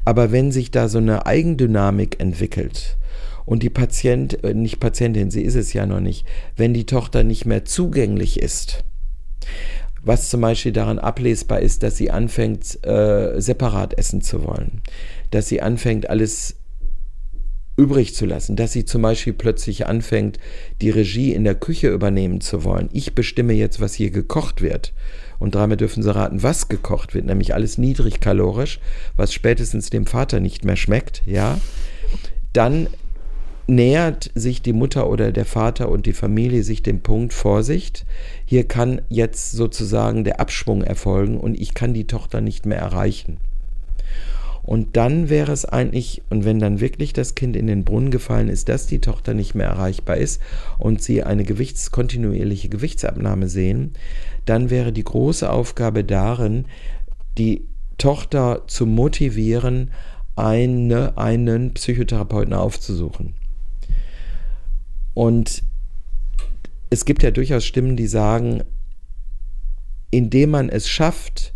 Aber wenn sich da so eine Eigendynamik entwickelt und die Patient, äh, nicht Patientin, sie ist es ja noch nicht, wenn die Tochter nicht mehr zugänglich ist, was zum Beispiel daran ablesbar ist, dass sie anfängt, äh, separat essen zu wollen, dass sie anfängt, alles übrig zu lassen, dass sie zum Beispiel plötzlich anfängt, die Regie in der Küche übernehmen zu wollen. Ich bestimme jetzt, was hier gekocht wird. Und dreimal dürfen Sie raten, was gekocht wird, nämlich alles niedrigkalorisch, was spätestens dem Vater nicht mehr schmeckt, ja. Dann nähert sich die Mutter oder der Vater und die Familie sich dem Punkt Vorsicht. Hier kann jetzt sozusagen der Abschwung erfolgen und ich kann die Tochter nicht mehr erreichen. Und dann wäre es eigentlich, und wenn dann wirklich das Kind in den Brunnen gefallen ist, dass die Tochter nicht mehr erreichbar ist und sie eine Gewichts, kontinuierliche Gewichtsabnahme sehen, dann wäre die große Aufgabe darin, die Tochter zu motivieren, eine, einen Psychotherapeuten aufzusuchen. Und es gibt ja durchaus Stimmen, die sagen, indem man es schafft,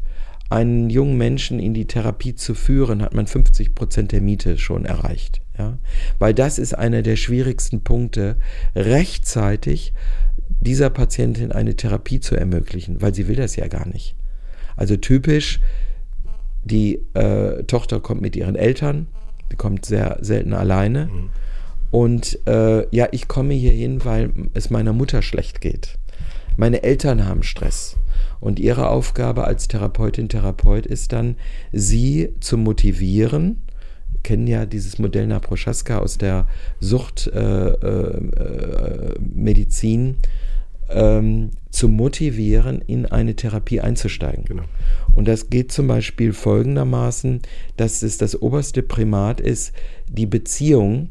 einen jungen Menschen in die Therapie zu führen, hat man 50 Prozent der Miete schon erreicht. Ja? Weil das ist einer der schwierigsten Punkte, rechtzeitig dieser Patientin eine Therapie zu ermöglichen, weil sie will das ja gar nicht. Also typisch, die äh, Tochter kommt mit ihren Eltern, die kommt sehr selten alleine. Mhm. Und äh, ja, ich komme hier hin, weil es meiner Mutter schlecht geht. Meine Eltern haben Stress. Und ihre Aufgabe als Therapeutin, Therapeut ist dann, sie zu motivieren, kennen ja dieses Modell Naprochaska aus der Suchtmedizin, äh, äh, ähm, zu motivieren, in eine Therapie einzusteigen. Genau. Und das geht zum Beispiel folgendermaßen, dass es das oberste Primat ist, die Beziehung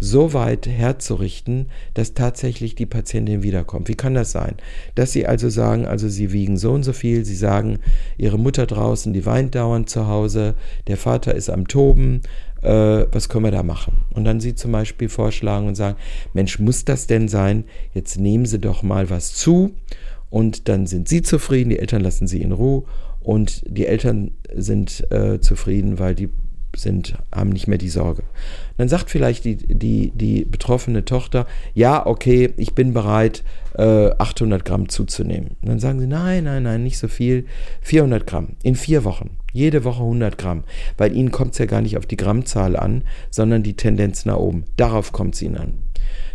so weit herzurichten, dass tatsächlich die Patientin wiederkommt. Wie kann das sein? Dass Sie also sagen, also Sie wiegen so und so viel, Sie sagen, Ihre Mutter draußen, die weint dauernd zu Hause, der Vater ist am Toben, äh, was können wir da machen? Und dann Sie zum Beispiel vorschlagen und sagen, Mensch, muss das denn sein? Jetzt nehmen Sie doch mal was zu und dann sind Sie zufrieden, die Eltern lassen Sie in Ruhe und die Eltern sind äh, zufrieden, weil die sind, haben nicht mehr die Sorge. Dann sagt vielleicht die, die, die betroffene Tochter, ja, okay, ich bin bereit, äh, 800 Gramm zuzunehmen. Und dann sagen sie, nein, nein, nein, nicht so viel, 400 Gramm in vier Wochen. Jede Woche 100 Gramm. Weil Ihnen kommt es ja gar nicht auf die Grammzahl an, sondern die Tendenz nach oben. Darauf kommt es Ihnen an.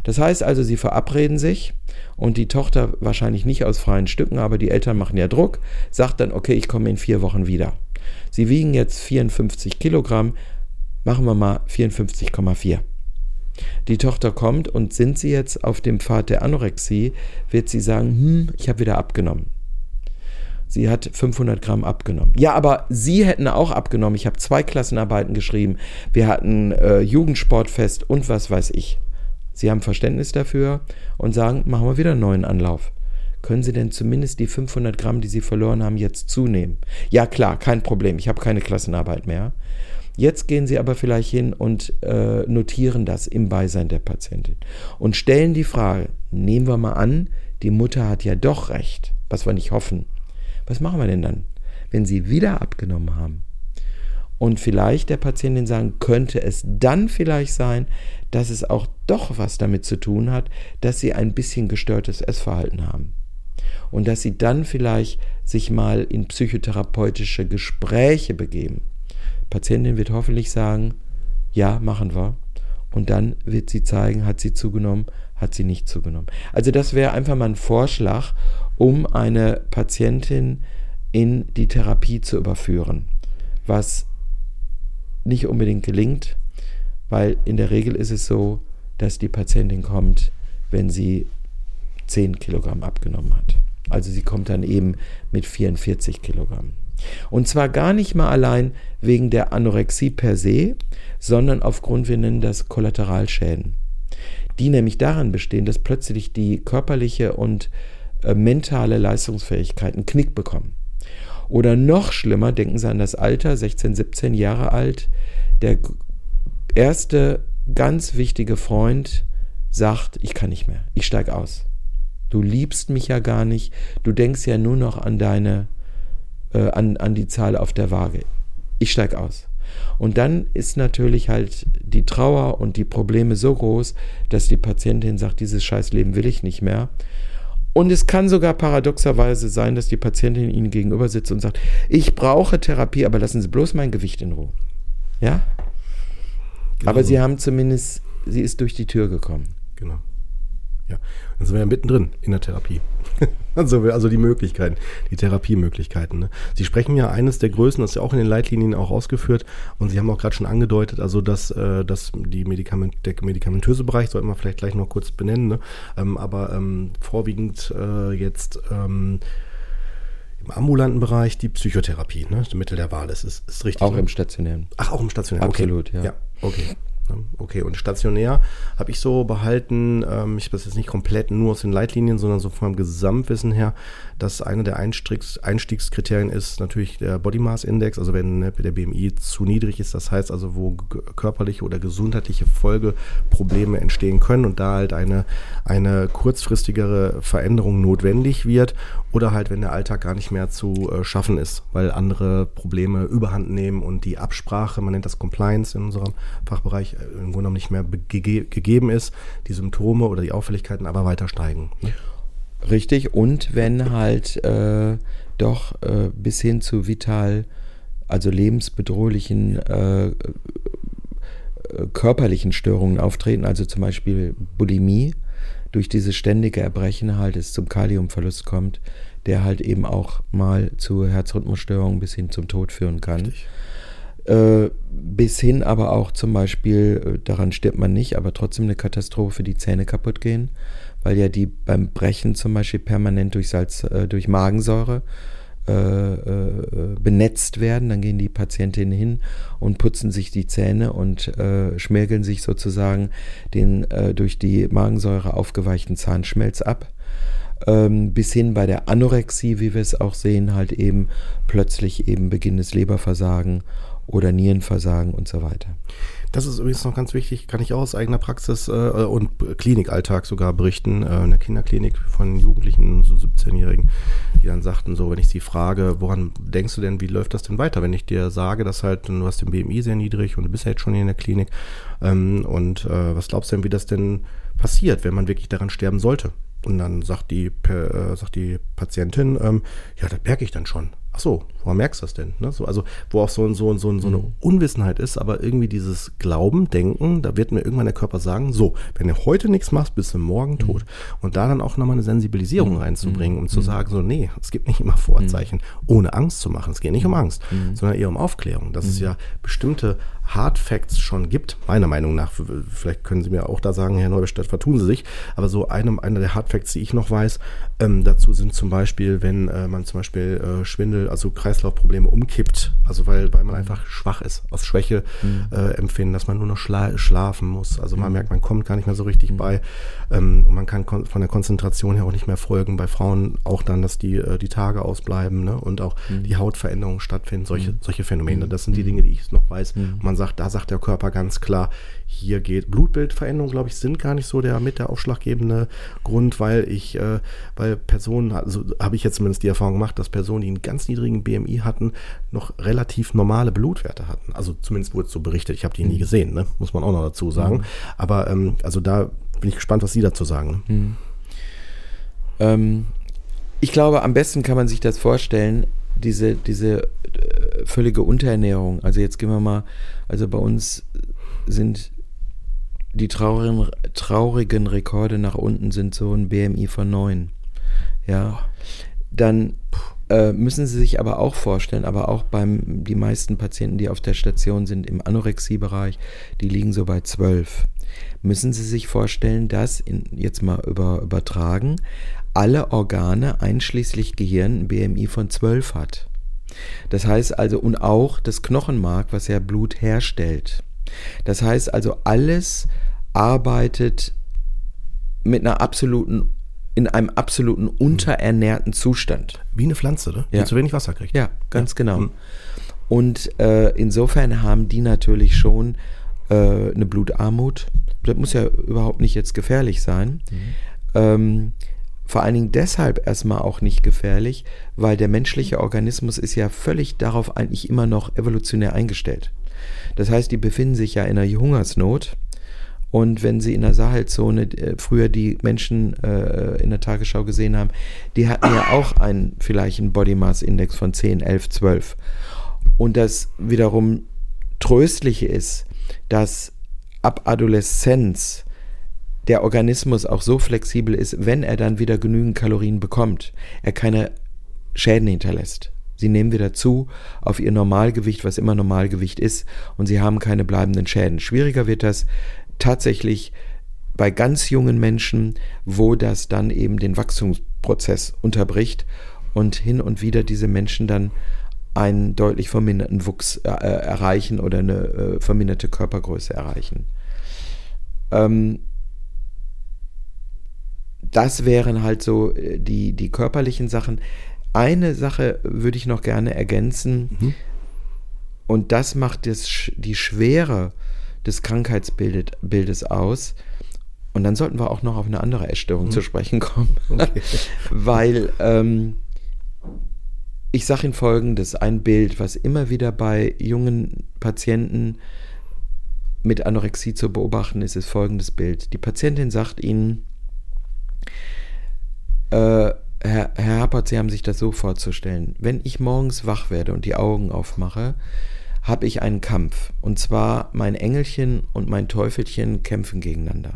Das heißt also, Sie verabreden sich und die Tochter wahrscheinlich nicht aus freien Stücken, aber die Eltern machen ja Druck, sagt dann, okay, ich komme in vier Wochen wieder. Sie wiegen jetzt 54 Kilogramm, machen wir mal 54,4. Die Tochter kommt und sind sie jetzt auf dem Pfad der Anorexie, wird sie sagen, hm, ich habe wieder abgenommen. Sie hat 500 Gramm abgenommen. Ja, aber Sie hätten auch abgenommen. Ich habe zwei Klassenarbeiten geschrieben. Wir hatten äh, Jugendsportfest und was weiß ich. Sie haben Verständnis dafür und sagen, machen wir wieder einen neuen Anlauf. Können Sie denn zumindest die 500 Gramm, die Sie verloren haben, jetzt zunehmen? Ja, klar, kein Problem. Ich habe keine Klassenarbeit mehr. Jetzt gehen Sie aber vielleicht hin und äh, notieren das im Beisein der Patientin und stellen die Frage, nehmen wir mal an, die Mutter hat ja doch recht, was wir nicht hoffen. Was machen wir denn dann, wenn sie wieder abgenommen haben? Und vielleicht der Patientin sagen, könnte es dann vielleicht sein, dass es auch doch was damit zu tun hat, dass sie ein bisschen gestörtes Essverhalten haben. Und dass sie dann vielleicht sich mal in psychotherapeutische Gespräche begeben. Die Patientin wird hoffentlich sagen, ja, machen wir. Und dann wird sie zeigen, hat sie zugenommen, hat sie nicht zugenommen. Also das wäre einfach mal ein Vorschlag, um eine Patientin in die Therapie zu überführen, was nicht unbedingt gelingt, weil in der Regel ist es so, dass die Patientin kommt, wenn sie 10 Kilogramm abgenommen hat. Also sie kommt dann eben mit 44 Kilogramm. Und zwar gar nicht mal allein wegen der Anorexie per se, sondern aufgrund, wir nennen das Kollateralschäden. Die nämlich daran bestehen, dass plötzlich die körperliche und äh, mentale Leistungsfähigkeit einen Knick bekommen. Oder noch schlimmer, denken Sie an das Alter, 16, 17 Jahre alt, der erste ganz wichtige Freund sagt, ich kann nicht mehr, ich steige aus. Du liebst mich ja gar nicht, du denkst ja nur noch an deine, äh, an, an die Zahl auf der Waage. Ich steige aus. Und dann ist natürlich halt die Trauer und die Probleme so groß, dass die Patientin sagt, dieses Scheißleben will ich nicht mehr. Und es kann sogar paradoxerweise sein, dass die Patientin Ihnen gegenüber sitzt und sagt, ich brauche Therapie, aber lassen Sie bloß mein Gewicht in Ruhe. Ja? Genau. Aber Sie haben zumindest, sie ist durch die Tür gekommen. Genau. Ja, dann sind wir ja mittendrin in der Therapie. also, also die Möglichkeiten, die Therapiemöglichkeiten. Ne? Sie sprechen ja eines der Größen, das ist ja auch in den Leitlinien auch ausgeführt und Sie haben auch gerade schon angedeutet, also dass, äh, dass die Medikament, der medikamentöse Bereich, sollten wir vielleicht gleich noch kurz benennen, ne? ähm, aber ähm, vorwiegend äh, jetzt ähm, im ambulanten Bereich die Psychotherapie, ne? Das Mittel der Wahl ist, ist, ist richtig. Auch ne? im stationären. Ach, auch im stationären. Absolut, okay. ja. Ja, okay. Ne? Okay, und stationär habe ich so behalten, ähm, ich weiß jetzt nicht komplett nur aus den Leitlinien, sondern so vom Gesamtwissen her, dass eine der Einstiegs Einstiegskriterien ist natürlich der Body Mass Index, also wenn ne, der BMI zu niedrig ist, das heißt also, wo körperliche oder gesundheitliche Folgeprobleme entstehen können und da halt eine, eine kurzfristigere Veränderung notwendig wird oder halt, wenn der Alltag gar nicht mehr zu äh, schaffen ist, weil andere Probleme überhand nehmen und die Absprache, man nennt das Compliance in unserem Fachbereich, äh, im Grunde genommen nicht mehr ge gegeben ist, die Symptome oder die Auffälligkeiten aber weiter steigen. Ne? Richtig, und wenn halt äh, doch äh, bis hin zu vital, also lebensbedrohlichen äh, körperlichen Störungen auftreten, also zum Beispiel Bulimie, durch dieses ständige Erbrechen halt es zum Kaliumverlust kommt, der halt eben auch mal zu Herzrhythmusstörungen bis hin zum Tod führen kann. Äh, bis hin aber auch zum Beispiel, äh, daran stirbt man nicht, aber trotzdem eine Katastrophe, die Zähne kaputt gehen weil ja die beim Brechen zum Beispiel permanent durch Salz, äh, durch Magensäure benetzt werden. Dann gehen die Patientinnen hin und putzen sich die Zähne und äh, schmirgeln sich sozusagen den äh, durch die Magensäure aufgeweichten Zahnschmelz ab. Ähm, bis hin bei der Anorexie, wie wir es auch sehen, halt eben plötzlich eben Beginn des Leberversagen oder Nierenversagen und so weiter. Das ist übrigens noch ganz wichtig, kann ich auch aus eigener Praxis äh, und Klinikalltag sogar berichten, äh, in der Kinderklinik von Jugendlichen, so 17-Jährigen, die dann sagten, so, wenn ich sie frage, woran denkst du denn, wie läuft das denn weiter, wenn ich dir sage, dass halt, du hast den BMI sehr niedrig und du bist ja jetzt schon in der Klinik ähm, und äh, was glaubst du denn, wie das denn passiert, wenn man wirklich daran sterben sollte? Und dann sagt die, äh, sagt die Patientin, ähm, ja, das merke ich dann schon. Ach so, woran merkst du das denn? Ne? So, also wo auch so, so, so, so eine mhm. Unwissenheit ist, aber irgendwie dieses Glauben, Denken, da wird mir irgendwann der Körper sagen, so, wenn du heute nichts machst, bist du morgen mhm. tot. Und da dann auch nochmal eine Sensibilisierung mhm. reinzubringen, um zu sagen, so, nee, es gibt nicht immer Vorzeichen, ohne Angst zu machen. Es geht nicht um Angst, sondern eher um Aufklärung. Dass es ja bestimmte Hard Facts schon gibt, meiner Meinung nach. Vielleicht können Sie mir auch da sagen, Herr Neubestadt, vertun Sie sich. Aber so eine, eine der Hard Facts, die ich noch weiß, ähm, dazu sind zum Beispiel, wenn äh, man zum Beispiel äh, Schwindel, also Kreislaufprobleme umkippt, also weil, weil man einfach schwach ist, aus Schwäche mhm. äh, empfinden, dass man nur noch schla schlafen muss. Also man mhm. merkt, man kommt gar nicht mehr so richtig mhm. bei ähm, und man kann von der Konzentration her auch nicht mehr folgen. Bei Frauen auch dann, dass die, äh, die Tage ausbleiben ne? und auch mhm. die Hautveränderungen stattfinden, solche, mhm. solche Phänomene. Das sind die Dinge, die ich noch weiß. man sagt, da sagt der Körper ganz klar, hier geht Blutbildveränderungen, glaube ich, sind gar nicht so der mit der ausschlaggebende Grund, weil ich, äh, weil Personen, also habe ich jetzt zumindest die Erfahrung gemacht, dass Personen, die einen ganz niedrigen BMI hatten, noch relativ normale Blutwerte hatten. Also zumindest wurde es so berichtet. Ich habe die nie mhm. gesehen, ne? muss man auch noch dazu sagen. Mhm. Aber ähm, also da bin ich gespannt, was Sie dazu sagen. Ne? Mhm. Ähm, ich glaube, am besten kann man sich das vorstellen, diese, diese äh, völlige Unterernährung. Also jetzt gehen wir mal, also bei uns sind die traurigen, traurigen Rekorde nach unten sind so ein BMI von 9. Ja. Dann äh, müssen Sie sich aber auch vorstellen, aber auch beim die meisten Patienten, die auf der Station sind im Anorexiebereich, die liegen so bei 12. Müssen Sie sich vorstellen, dass in, jetzt mal über, übertragen alle Organe einschließlich Gehirn ein BMI von 12 hat. Das heißt also, und auch das Knochenmark, was ja Blut herstellt. Das heißt also, alles arbeitet mit einer absoluten, in einem absoluten unterernährten Zustand. Wie eine Pflanze, ne? Die ja. zu wenig Wasser kriegt. Ja, ganz ja. genau. Mhm. Und äh, insofern haben die natürlich schon äh, eine Blutarmut. Das muss ja überhaupt nicht jetzt gefährlich sein. Mhm. Ähm, vor allen Dingen deshalb erstmal auch nicht gefährlich, weil der menschliche Organismus ist ja völlig darauf eigentlich immer noch evolutionär eingestellt. Das heißt, die befinden sich ja in einer Hungersnot. Und wenn sie in der Sahelzone äh, früher die Menschen äh, in der Tagesschau gesehen haben, die hatten ja auch einen vielleicht einen Body Mass Index von 10, 11, 12. Und das wiederum tröstliche ist, dass ab Adoleszenz der Organismus auch so flexibel ist, wenn er dann wieder genügend Kalorien bekommt, er keine Schäden hinterlässt. Sie nehmen wieder zu auf ihr Normalgewicht, was immer Normalgewicht ist, und sie haben keine bleibenden Schäden. Schwieriger wird das tatsächlich bei ganz jungen Menschen, wo das dann eben den Wachstumsprozess unterbricht und hin und wieder diese Menschen dann einen deutlich verminderten Wuchs äh, erreichen oder eine äh, verminderte Körpergröße erreichen. Ähm, das wären halt so äh, die, die körperlichen Sachen. Eine Sache würde ich noch gerne ergänzen. Mhm. Und das macht das, die Schwere des Krankheitsbildes aus. Und dann sollten wir auch noch auf eine andere Essstörung mhm. zu sprechen kommen. Okay. Weil ähm, ich sage Ihnen folgendes: Ein Bild, was immer wieder bei jungen Patienten mit Anorexie zu beobachten ist, ist folgendes Bild. Die Patientin sagt Ihnen, äh, Herr, Herr Happert, Sie haben sich das so vorzustellen. Wenn ich morgens wach werde und die Augen aufmache, habe ich einen Kampf. Und zwar mein Engelchen und mein Teufelchen kämpfen gegeneinander.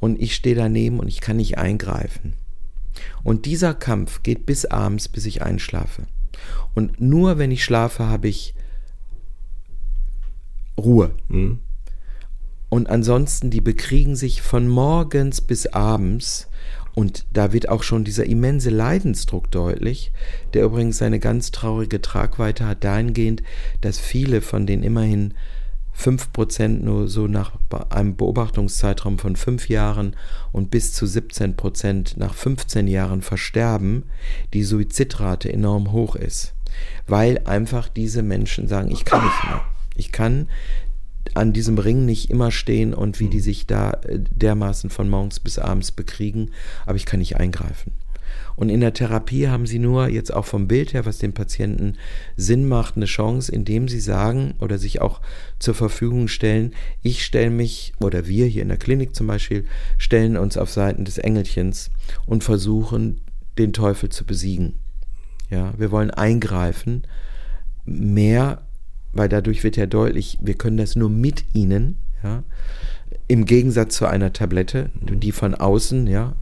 Und ich stehe daneben und ich kann nicht eingreifen. Und dieser Kampf geht bis abends, bis ich einschlafe. Und nur wenn ich schlafe, habe ich Ruhe. Mhm. Und ansonsten, die bekriegen sich von morgens bis abends und da wird auch schon dieser immense Leidensdruck deutlich, der übrigens seine ganz traurige Tragweite hat dahingehend, dass viele von den immerhin 5% nur so nach einem Beobachtungszeitraum von 5 Jahren und bis zu 17% nach 15 Jahren versterben, die Suizidrate enorm hoch ist. Weil einfach diese Menschen sagen, ich kann nicht mehr. Ich kann an diesem Ring nicht immer stehen und wie die mhm. sich da äh, dermaßen von morgens bis abends bekriegen, aber ich kann nicht eingreifen. Und in der Therapie haben sie nur jetzt auch vom Bild her, was dem Patienten Sinn macht, eine Chance, indem sie sagen oder sich auch zur Verfügung stellen, ich stelle mich oder wir hier in der Klinik zum Beispiel stellen uns auf Seiten des Engelchens und versuchen, den Teufel zu besiegen. Ja, wir wollen eingreifen, mehr, weil dadurch wird ja deutlich, wir können das nur mit ihnen, ja, im Gegensatz zu einer Tablette, die von außen, ja,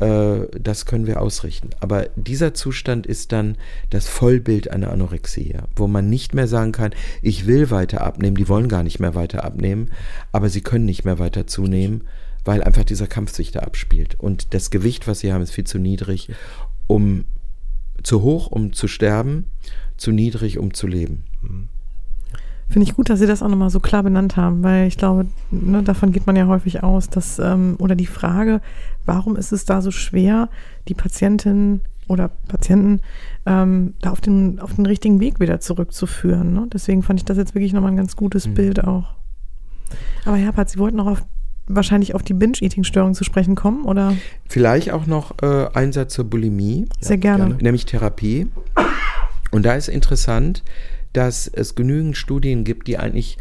äh, das können wir ausrichten. Aber dieser Zustand ist dann das Vollbild einer Anorexie, wo man nicht mehr sagen kann, ich will weiter abnehmen, die wollen gar nicht mehr weiter abnehmen, aber sie können nicht mehr weiter zunehmen, weil einfach dieser Kampf sich da abspielt. Und das Gewicht, was sie haben, ist viel zu niedrig, um zu hoch, um zu sterben, zu niedrig, um zu leben. Mhm. Finde ich gut, dass Sie das auch nochmal so klar benannt haben, weil ich glaube, ne, davon geht man ja häufig aus, dass, ähm, oder die Frage, warum ist es da so schwer, die Patientin oder Patienten ähm, da auf den, auf den richtigen Weg wieder zurückzuführen. Ne? Deswegen fand ich das jetzt wirklich nochmal ein ganz gutes mhm. Bild auch. Aber Herr Pat, Sie wollten noch auf, wahrscheinlich auf die Binge-Eating-Störung zu sprechen kommen, oder? Vielleicht auch noch äh, ein Satz zur Bulimie. Sehr ja, gerne. gerne. Nämlich Therapie. Und da ist interessant, dass es genügend Studien gibt, die eigentlich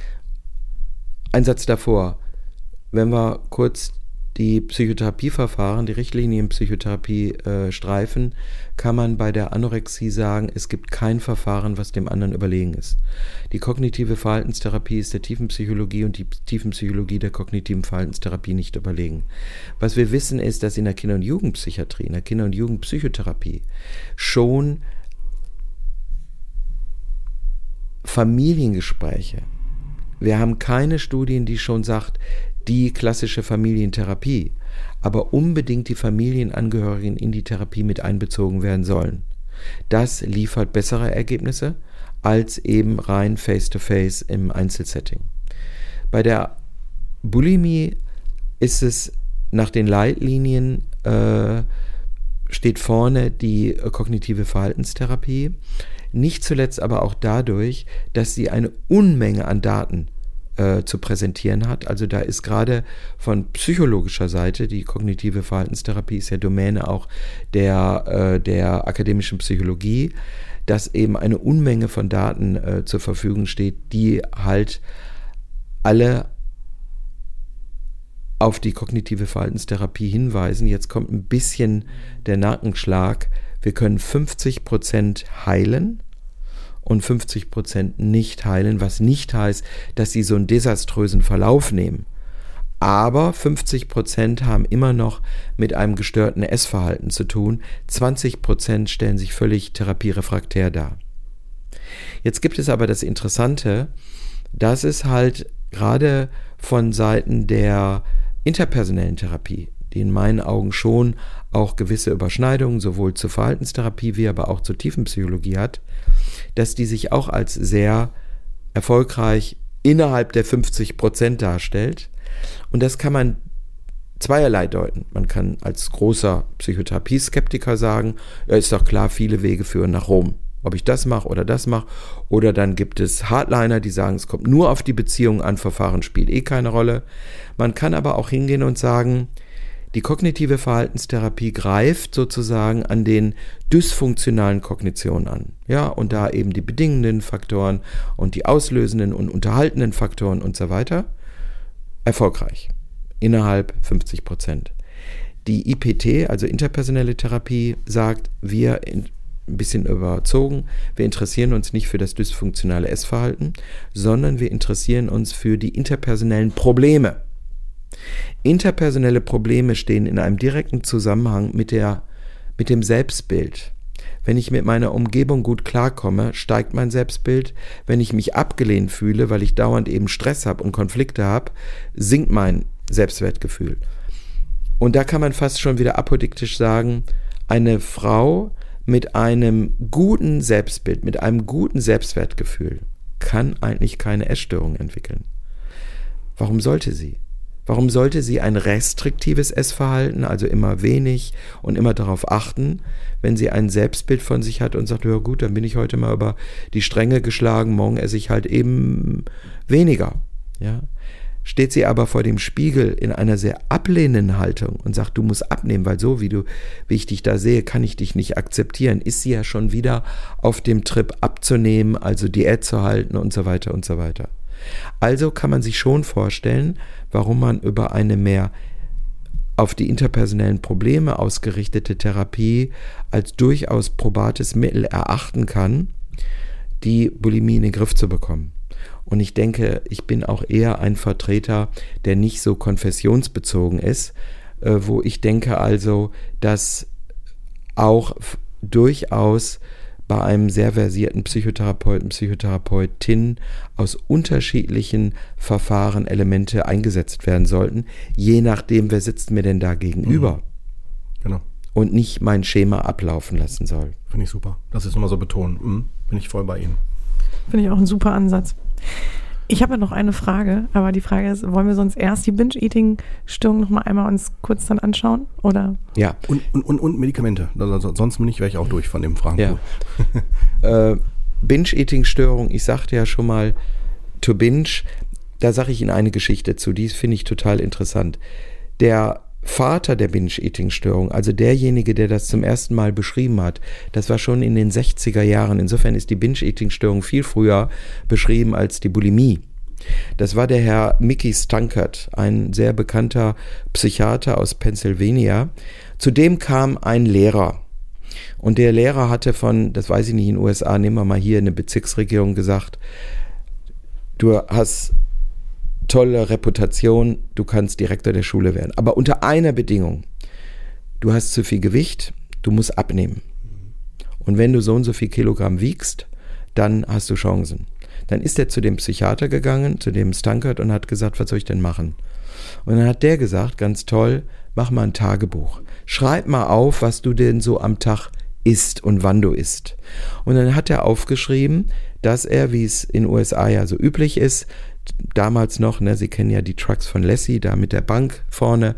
ein Satz davor, wenn wir kurz die Psychotherapieverfahren, die Richtlinienpsychotherapie äh, streifen, kann man bei der Anorexie sagen, es gibt kein Verfahren, was dem anderen überlegen ist. Die kognitive Verhaltenstherapie ist der Tiefenpsychologie und die Tiefenpsychologie der kognitiven Verhaltenstherapie nicht überlegen. Was wir wissen ist, dass in der Kinder- und Jugendpsychiatrie, in der Kinder- und Jugendpsychotherapie schon Familiengespräche. Wir haben keine Studien, die schon sagt, die klassische Familientherapie, aber unbedingt die Familienangehörigen in die Therapie mit einbezogen werden sollen. Das liefert bessere Ergebnisse als eben rein face-to-face -face im Einzelsetting. Bei der Bulimie ist es nach den Leitlinien äh, steht vorne die kognitive Verhaltenstherapie. Nicht zuletzt aber auch dadurch, dass sie eine Unmenge an Daten äh, zu präsentieren hat. Also da ist gerade von psychologischer Seite, die kognitive Verhaltenstherapie ist ja Domäne auch der, äh, der akademischen Psychologie, dass eben eine Unmenge von Daten äh, zur Verfügung steht, die halt alle auf die kognitive Verhaltenstherapie hinweisen. Jetzt kommt ein bisschen der Nackenschlag wir können 50 Prozent heilen und 50 Prozent nicht heilen, was nicht heißt, dass sie so einen desaströsen Verlauf nehmen. Aber 50 Prozent haben immer noch mit einem gestörten Essverhalten zu tun. 20 Prozent stellen sich völlig therapierefraktär dar. Jetzt gibt es aber das Interessante, dass es halt gerade von Seiten der interpersonellen Therapie, die in meinen Augen schon auch gewisse Überschneidungen sowohl zur Verhaltenstherapie wie aber auch zur Tiefenpsychologie hat, dass die sich auch als sehr erfolgreich innerhalb der 50 Prozent darstellt. Und das kann man zweierlei deuten. Man kann als großer Psychotherapie-Skeptiker sagen, ja, ist doch klar, viele Wege führen nach Rom. Ob ich das mache oder das mache. Oder dann gibt es Hardliner, die sagen, es kommt nur auf die Beziehung an, Verfahren spielt eh keine Rolle. Man kann aber auch hingehen und sagen, die kognitive Verhaltenstherapie greift sozusagen an den dysfunktionalen Kognitionen an. Ja, und da eben die bedingenden Faktoren und die auslösenden und unterhaltenden Faktoren und so weiter. Erfolgreich. Innerhalb 50 Prozent. Die IPT, also interpersonelle Therapie, sagt, wir ein bisschen überzogen, wir interessieren uns nicht für das dysfunktionale Essverhalten, sondern wir interessieren uns für die interpersonellen Probleme Interpersonelle Probleme stehen in einem direkten Zusammenhang mit, der, mit dem Selbstbild. Wenn ich mit meiner Umgebung gut klarkomme, steigt mein Selbstbild. Wenn ich mich abgelehnt fühle, weil ich dauernd eben Stress habe und Konflikte habe, sinkt mein Selbstwertgefühl. Und da kann man fast schon wieder apodiktisch sagen, eine Frau mit einem guten Selbstbild, mit einem guten Selbstwertgefühl kann eigentlich keine Essstörung entwickeln. Warum sollte sie? Warum sollte sie ein restriktives Essverhalten, also immer wenig und immer darauf achten, wenn sie ein Selbstbild von sich hat und sagt, ja gut, dann bin ich heute mal über die Stränge geschlagen, morgen esse ich halt eben weniger. Ja? Steht sie aber vor dem Spiegel in einer sehr ablehnenden Haltung und sagt, du musst abnehmen, weil so wie du, wie ich dich da sehe, kann ich dich nicht akzeptieren, ist sie ja schon wieder auf dem Trip abzunehmen, also Diät zu halten und so weiter und so weiter. Also kann man sich schon vorstellen, warum man über eine mehr auf die interpersonellen Probleme ausgerichtete Therapie als durchaus probates Mittel erachten kann, die Bulimie in den Griff zu bekommen. Und ich denke, ich bin auch eher ein Vertreter, der nicht so konfessionsbezogen ist, äh, wo ich denke also, dass auch durchaus bei einem sehr versierten Psychotherapeuten, Psychotherapeutin aus unterschiedlichen Verfahren Elemente eingesetzt werden sollten, je nachdem, wer sitzt mir denn da gegenüber. Mhm. Genau. Und nicht mein Schema ablaufen lassen soll. Finde ich super. Das ist immer so betonen. Mhm. Bin ich voll bei Ihnen. Finde ich auch ein super Ansatz. Ich habe ja noch eine Frage, aber die Frage ist, wollen wir sonst erst die Binge-Eating-Störung noch mal einmal uns kurz dann anschauen? Oder? Ja. Und, und, und, und Medikamente. Also, sonst bin ich, wäre ich auch durch von dem Fragen. Ja. äh, Binge-Eating-Störung, ich sagte ja schon mal, to binge, da sage ich Ihnen eine Geschichte zu, die finde ich total interessant. Der Vater der Binge-Eating-Störung, also derjenige, der das zum ersten Mal beschrieben hat, das war schon in den 60er Jahren. Insofern ist die Binge-Eating-Störung viel früher beschrieben als die Bulimie. Das war der Herr Mickey Stunkert, ein sehr bekannter Psychiater aus Pennsylvania. Zudem kam ein Lehrer. Und der Lehrer hatte von, das weiß ich nicht, in den USA, nehmen wir mal hier eine Bezirksregierung gesagt, du hast tolle Reputation, du kannst Direktor der Schule werden. Aber unter einer Bedingung. Du hast zu viel Gewicht, du musst abnehmen. Und wenn du so und so viel Kilogramm wiegst, dann hast du Chancen. Dann ist er zu dem Psychiater gegangen, zu dem Stankert und hat gesagt, was soll ich denn machen? Und dann hat der gesagt, ganz toll, mach mal ein Tagebuch. Schreib mal auf, was du denn so am Tag isst und wann du isst. Und dann hat er aufgeschrieben, dass er, wie es in USA ja so üblich ist, damals noch, ne, Sie kennen ja die Trucks von Lassie, da mit der Bank vorne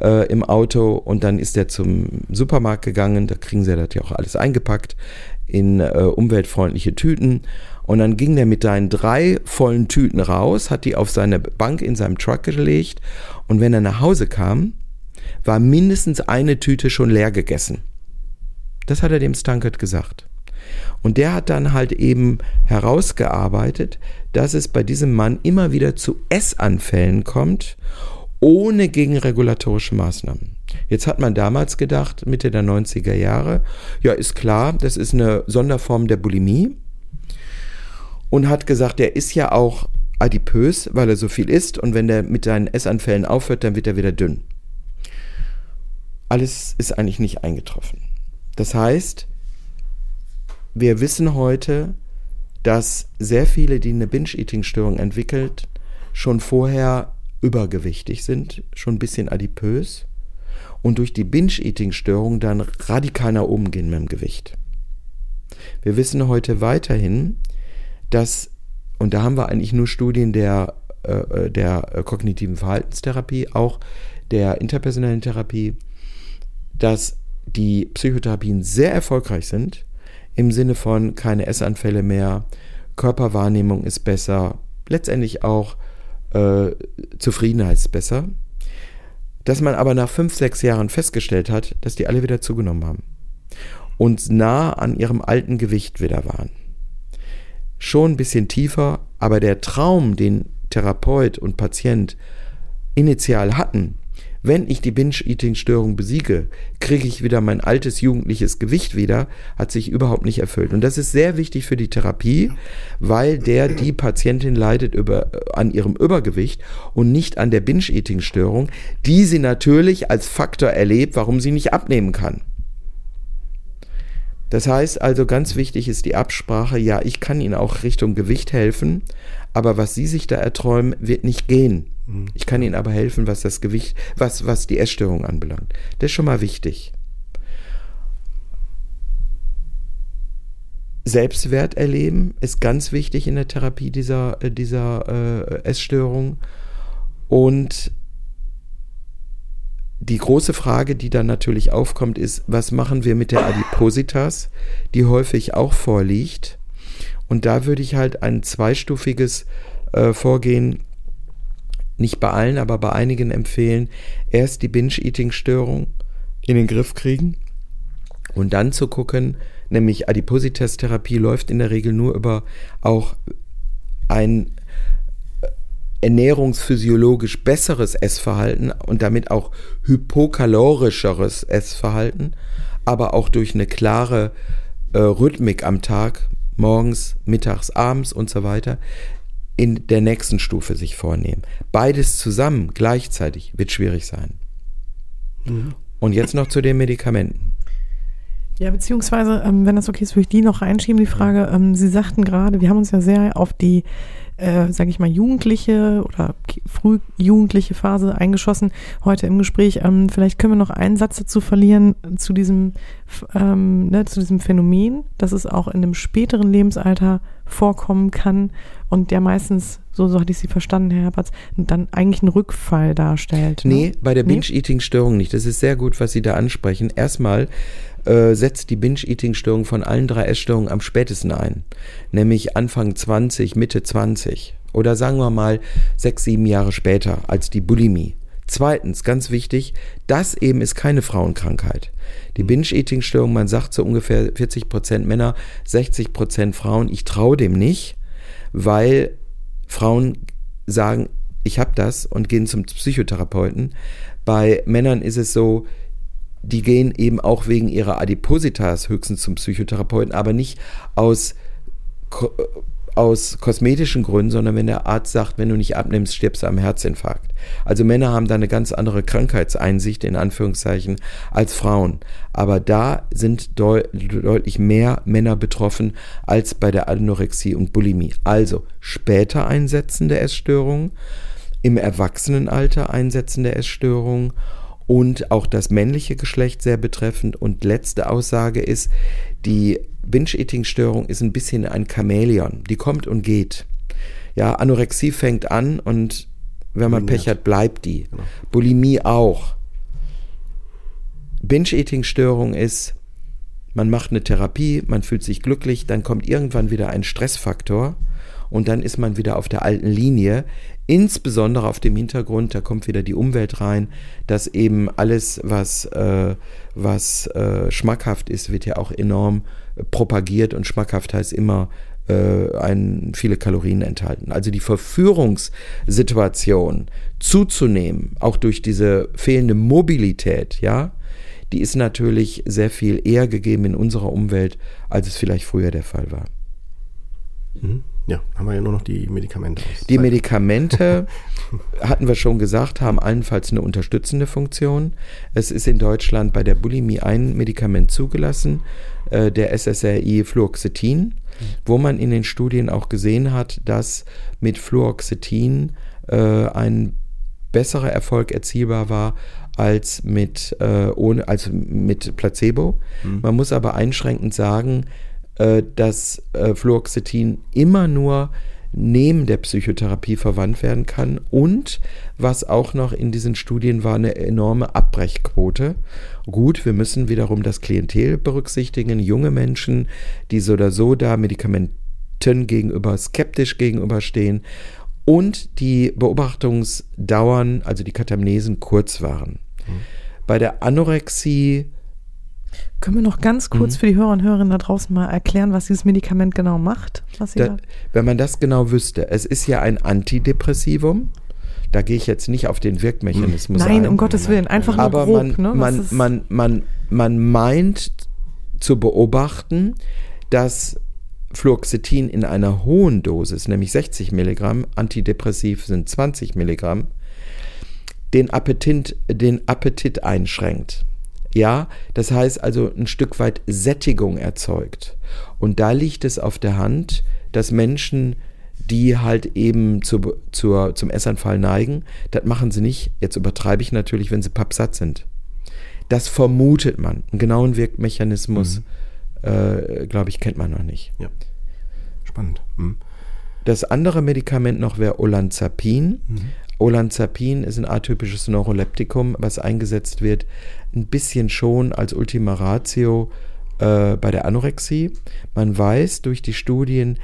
äh, im Auto und dann ist er zum Supermarkt gegangen, da kriegen sie das ja auch alles eingepackt in äh, umweltfreundliche Tüten und dann ging der mit seinen drei vollen Tüten raus, hat die auf seine Bank in seinem Truck gelegt und wenn er nach Hause kam, war mindestens eine Tüte schon leer gegessen. Das hat er dem Stunkert gesagt. Und der hat dann halt eben herausgearbeitet, dass es bei diesem Mann immer wieder zu Essanfällen kommt, ohne gegenregulatorische Maßnahmen. Jetzt hat man damals gedacht, Mitte der 90er Jahre, ja, ist klar, das ist eine Sonderform der Bulimie. Und hat gesagt, der ist ja auch adipös, weil er so viel isst und wenn der mit seinen Essanfällen aufhört, dann wird er wieder dünn. Alles ist eigentlich nicht eingetroffen. Das heißt, wir wissen heute, dass sehr viele, die eine Binge-Eating-Störung entwickelt, schon vorher übergewichtig sind, schon ein bisschen adipös und durch die Binge-Eating-Störung dann radikal nach oben gehen mit dem Gewicht. Wir wissen heute weiterhin, dass, und da haben wir eigentlich nur Studien der, äh, der kognitiven Verhaltenstherapie, auch der interpersonellen Therapie, dass die Psychotherapien sehr erfolgreich sind, im Sinne von keine Essanfälle mehr, Körperwahrnehmung ist besser, letztendlich auch äh, Zufriedenheit ist besser. Dass man aber nach fünf, sechs Jahren festgestellt hat, dass die alle wieder zugenommen haben und nah an ihrem alten Gewicht wieder waren. Schon ein bisschen tiefer, aber der Traum, den Therapeut und Patient initial hatten, wenn ich die Binge-Eating-Störung besiege, kriege ich wieder mein altes jugendliches Gewicht wieder, hat sich überhaupt nicht erfüllt. Und das ist sehr wichtig für die Therapie, weil der, die Patientin leidet über, an ihrem Übergewicht und nicht an der Binge-Eating-Störung, die sie natürlich als Faktor erlebt, warum sie nicht abnehmen kann. Das heißt also, ganz wichtig ist die Absprache, ja, ich kann Ihnen auch Richtung Gewicht helfen, aber was Sie sich da erträumen, wird nicht gehen. Mhm. Ich kann Ihnen aber helfen, was das Gewicht, was, was die Essstörung anbelangt. Das ist schon mal wichtig. Selbstwert erleben ist ganz wichtig in der Therapie dieser, äh, dieser äh, Essstörung. Und die große Frage, die dann natürlich aufkommt, ist, was machen wir mit der Adipositas, die häufig auch vorliegt? Und da würde ich halt ein zweistufiges äh, Vorgehen nicht bei allen, aber bei einigen empfehlen, erst die Binge-Eating-Störung in den Griff kriegen und dann zu gucken, nämlich Adipositas-Therapie läuft in der Regel nur über auch ein ernährungsphysiologisch besseres Essverhalten und damit auch hypokalorischeres Essverhalten, aber auch durch eine klare äh, Rhythmik am Tag, morgens, mittags, abends und so weiter, in der nächsten Stufe sich vornehmen. Beides zusammen gleichzeitig wird schwierig sein. Mhm. Und jetzt noch zu den Medikamenten. Ja, beziehungsweise, ähm, wenn das okay ist, würde ich die noch reinschieben, die Frage. Ähm, Sie sagten gerade, wir haben uns ja sehr auf die, äh, sage ich mal, jugendliche oder frühjugendliche Phase eingeschossen heute im Gespräch. Ähm, vielleicht können wir noch einen Satz dazu verlieren zu diesem, ähm, ne, zu diesem Phänomen, dass es auch in einem späteren Lebensalter vorkommen kann und der meistens, so, so hatte ich Sie verstanden, Herr Herberts, dann eigentlich einen Rückfall darstellt. Ne? Nee, bei der Binge-Eating-Störung nicht. Das ist sehr gut, was Sie da ansprechen. Erstmal äh, setzt die Binge-Eating-Störung von allen drei Essstörungen am spätesten ein. Nämlich Anfang 20, Mitte 20. Oder sagen wir mal sechs, sieben Jahre später als die Bulimie. Zweitens, ganz wichtig, das eben ist keine Frauenkrankheit. Die Binge-Eating-Störung, man sagt so ungefähr 40% Männer, 60% Frauen. Ich traue dem nicht, weil Frauen sagen, ich habe das und gehen zum Psychotherapeuten. Bei Männern ist es so, die gehen eben auch wegen ihrer Adipositas höchstens zum Psychotherapeuten, aber nicht aus, aus kosmetischen Gründen, sondern wenn der Arzt sagt, wenn du nicht abnimmst, stirbst du am Herzinfarkt. Also Männer haben da eine ganz andere Krankheitseinsicht in Anführungszeichen als Frauen. Aber da sind deu deutlich mehr Männer betroffen als bei der Anorexie und Bulimie. Also später einsetzende Essstörungen, im Erwachsenenalter einsetzende Essstörungen und auch das männliche Geschlecht sehr betreffend. Und letzte Aussage ist, die Binge-Eating-Störung ist ein bisschen ein Chamäleon. Die kommt und geht. Ja, Anorexie fängt an und wenn man Pech hat, bleibt die. Genau. Bulimie auch. Binge-Eating-Störung ist, man macht eine Therapie, man fühlt sich glücklich, dann kommt irgendwann wieder ein Stressfaktor und dann ist man wieder auf der alten Linie. Insbesondere auf dem Hintergrund, da kommt wieder die Umwelt rein, dass eben alles, was, äh, was äh, schmackhaft ist, wird ja auch enorm äh, propagiert und schmackhaft heißt immer äh, ein, viele Kalorien enthalten. Also die Verführungssituation zuzunehmen, auch durch diese fehlende Mobilität, ja, die ist natürlich sehr viel eher gegeben in unserer Umwelt, als es vielleicht früher der Fall war. Mhm. Ja, haben wir ja nur noch die Medikamente. Die Medikamente, hatten wir schon gesagt, haben allenfalls eine unterstützende Funktion. Es ist in Deutschland bei der Bulimie ein Medikament zugelassen, äh, der SSRI Fluoxetin, mhm. wo man in den Studien auch gesehen hat, dass mit Fluoxetin äh, ein besserer Erfolg erzielbar war als mit, äh, ohne, als mit Placebo. Mhm. Man muss aber einschränkend sagen, äh, dass äh, Fluoxetin immer nur neben der Psychotherapie verwandt werden kann und was auch noch in diesen Studien war, eine enorme Abbrechquote. Gut, wir müssen wiederum das Klientel berücksichtigen, junge Menschen, die so oder so da Medikamenten gegenüber skeptisch gegenüberstehen und die Beobachtungsdauern, also die Katamnesen, kurz waren. Mhm. Bei der Anorexie können wir noch ganz kurz mhm. für die Hörer und Hörerinnen da draußen mal erklären, was dieses Medikament genau macht? Da, wenn man das genau wüsste, es ist ja ein Antidepressivum. Da gehe ich jetzt nicht auf den Wirkmechanismus Nein, ein. Nein, um Gottes Willen, einfach nur Aber grob. Man, ne? man, man, man, man meint zu beobachten, dass Fluoxetin in einer hohen Dosis, nämlich 60 Milligramm, antidepressiv sind 20 Milligramm, den Appetit, den Appetit einschränkt. Ja, das heißt also ein Stück weit Sättigung erzeugt. Und da liegt es auf der Hand, dass Menschen, die halt eben zu, zur, zum Essanfall neigen, das machen sie nicht, jetzt übertreibe ich natürlich, wenn sie pappsatt sind. Das vermutet man. Einen genauen Wirkmechanismus, mhm. äh, glaube ich, kennt man noch nicht. Ja. Spannend. Mhm. Das andere Medikament noch wäre Olanzapin. Mhm. Olanzapin ist ein atypisches Neuroleptikum, was eingesetzt wird, ein bisschen schon als Ultima Ratio äh, bei der Anorexie. Man weiß durch die Studien,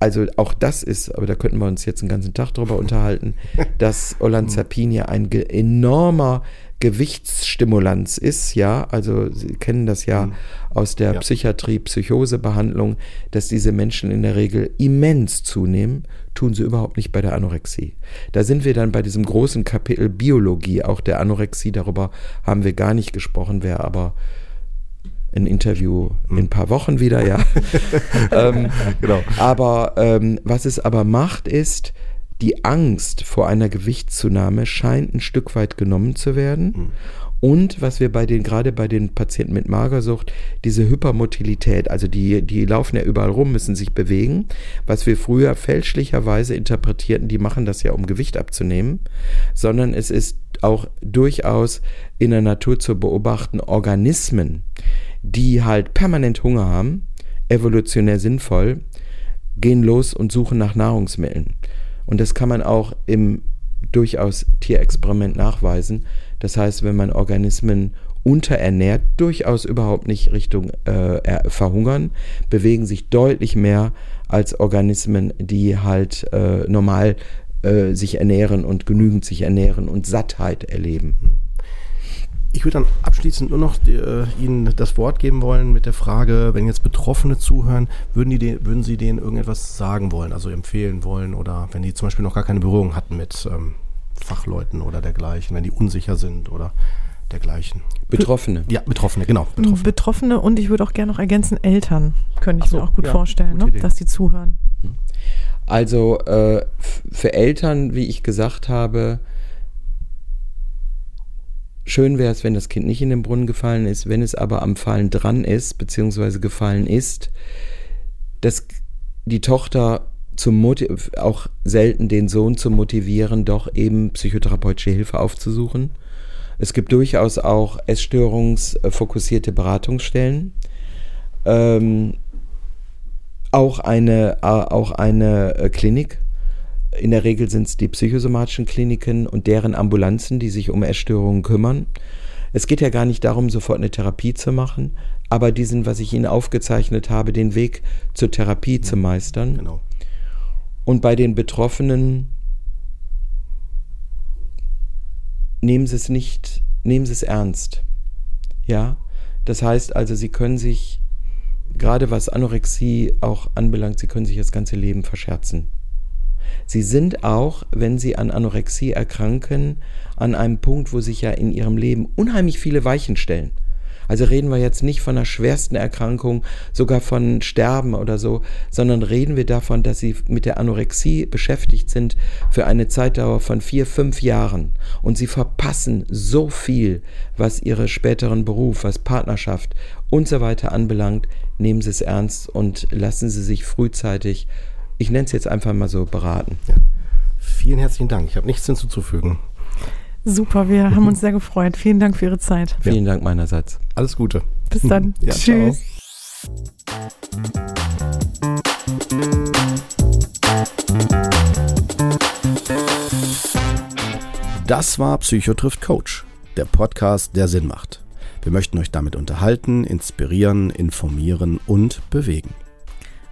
also auch das ist, aber da könnten wir uns jetzt einen ganzen Tag drüber unterhalten, dass Olanzapin ja ein enormer Gewichtsstimulanz ist, ja, also Sie kennen das ja mhm. aus der ja. Psychiatrie, Psychosebehandlung, dass diese Menschen in der Regel immens zunehmen, tun sie überhaupt nicht bei der Anorexie. Da sind wir dann bei diesem großen Kapitel Biologie, auch der Anorexie, darüber haben wir gar nicht gesprochen, wer aber ein Interview in ein paar Wochen wieder, ja. ähm, genau. Aber ähm, was es aber macht, ist, die Angst vor einer Gewichtszunahme scheint ein Stück weit genommen zu werden. Mhm. Und was wir bei den, gerade bei den Patienten mit Magersucht, diese Hypermotilität, also die, die laufen ja überall rum, müssen sich bewegen, was wir früher fälschlicherweise interpretierten, die machen das ja, um Gewicht abzunehmen, sondern es ist auch durchaus in der Natur zu beobachten, Organismen, die halt permanent Hunger haben, evolutionär sinnvoll, gehen los und suchen nach Nahrungsmitteln. Und das kann man auch im durchaus Tierexperiment nachweisen. Das heißt, wenn man Organismen unterernährt, durchaus überhaupt nicht Richtung äh, verhungern, bewegen sich deutlich mehr als Organismen, die halt äh, normal äh, sich ernähren und genügend sich ernähren und Sattheit erleben. Ich würde dann abschließend nur noch äh, Ihnen das Wort geben wollen mit der Frage, wenn jetzt Betroffene zuhören, würden, die den, würden Sie denen irgendetwas sagen wollen, also empfehlen wollen oder wenn die zum Beispiel noch gar keine Berührung hatten mit ähm, Fachleuten oder dergleichen, wenn die unsicher sind oder dergleichen. Betroffene. Ja, Betroffene, genau. Betroffene, Betroffene und ich würde auch gerne noch ergänzen, Eltern, könnte ich so, mir auch gut ja, vorstellen, ne? dass die zuhören. Also äh, für Eltern, wie ich gesagt habe, Schön wäre es, wenn das Kind nicht in den Brunnen gefallen ist, wenn es aber am Fallen dran ist, beziehungsweise gefallen ist, dass die Tochter zum auch selten den Sohn zu motivieren, doch eben psychotherapeutische Hilfe aufzusuchen. Es gibt durchaus auch essstörungsfokussierte Beratungsstellen. Ähm, auch eine, auch eine äh, Klinik, in der Regel sind es die psychosomatischen Kliniken und deren Ambulanzen, die sich um Essstörungen kümmern. Es geht ja gar nicht darum, sofort eine Therapie zu machen, aber diesen, was ich Ihnen aufgezeichnet habe, den Weg zur Therapie ja, zu meistern. Genau. Und bei den Betroffenen nehmen Sie es nicht, nehmen Sie es ernst. Ja, das heißt also, Sie können sich, gerade was Anorexie auch anbelangt, Sie können sich das ganze Leben verscherzen. Sie sind auch, wenn Sie an Anorexie erkranken, an einem Punkt, wo sich ja in Ihrem Leben unheimlich viele Weichen stellen. Also reden wir jetzt nicht von einer schwersten Erkrankung, sogar von Sterben oder so, sondern reden wir davon, dass sie mit der Anorexie beschäftigt sind für eine Zeitdauer von vier, fünf Jahren. Und sie verpassen so viel, was ihre späteren Beruf, was Partnerschaft und so weiter anbelangt. Nehmen Sie es ernst und lassen Sie sich frühzeitig ich nenne es jetzt einfach mal so, beraten. Ja. Vielen herzlichen Dank. Ich habe nichts hinzuzufügen. Super, wir haben uns sehr gefreut. Vielen Dank für Ihre Zeit. Vielen Dank meinerseits. Alles Gute. Bis dann. Ja, Tschüss. Das war Psychotrift Coach, der Podcast, der Sinn macht. Wir möchten euch damit unterhalten, inspirieren, informieren und bewegen.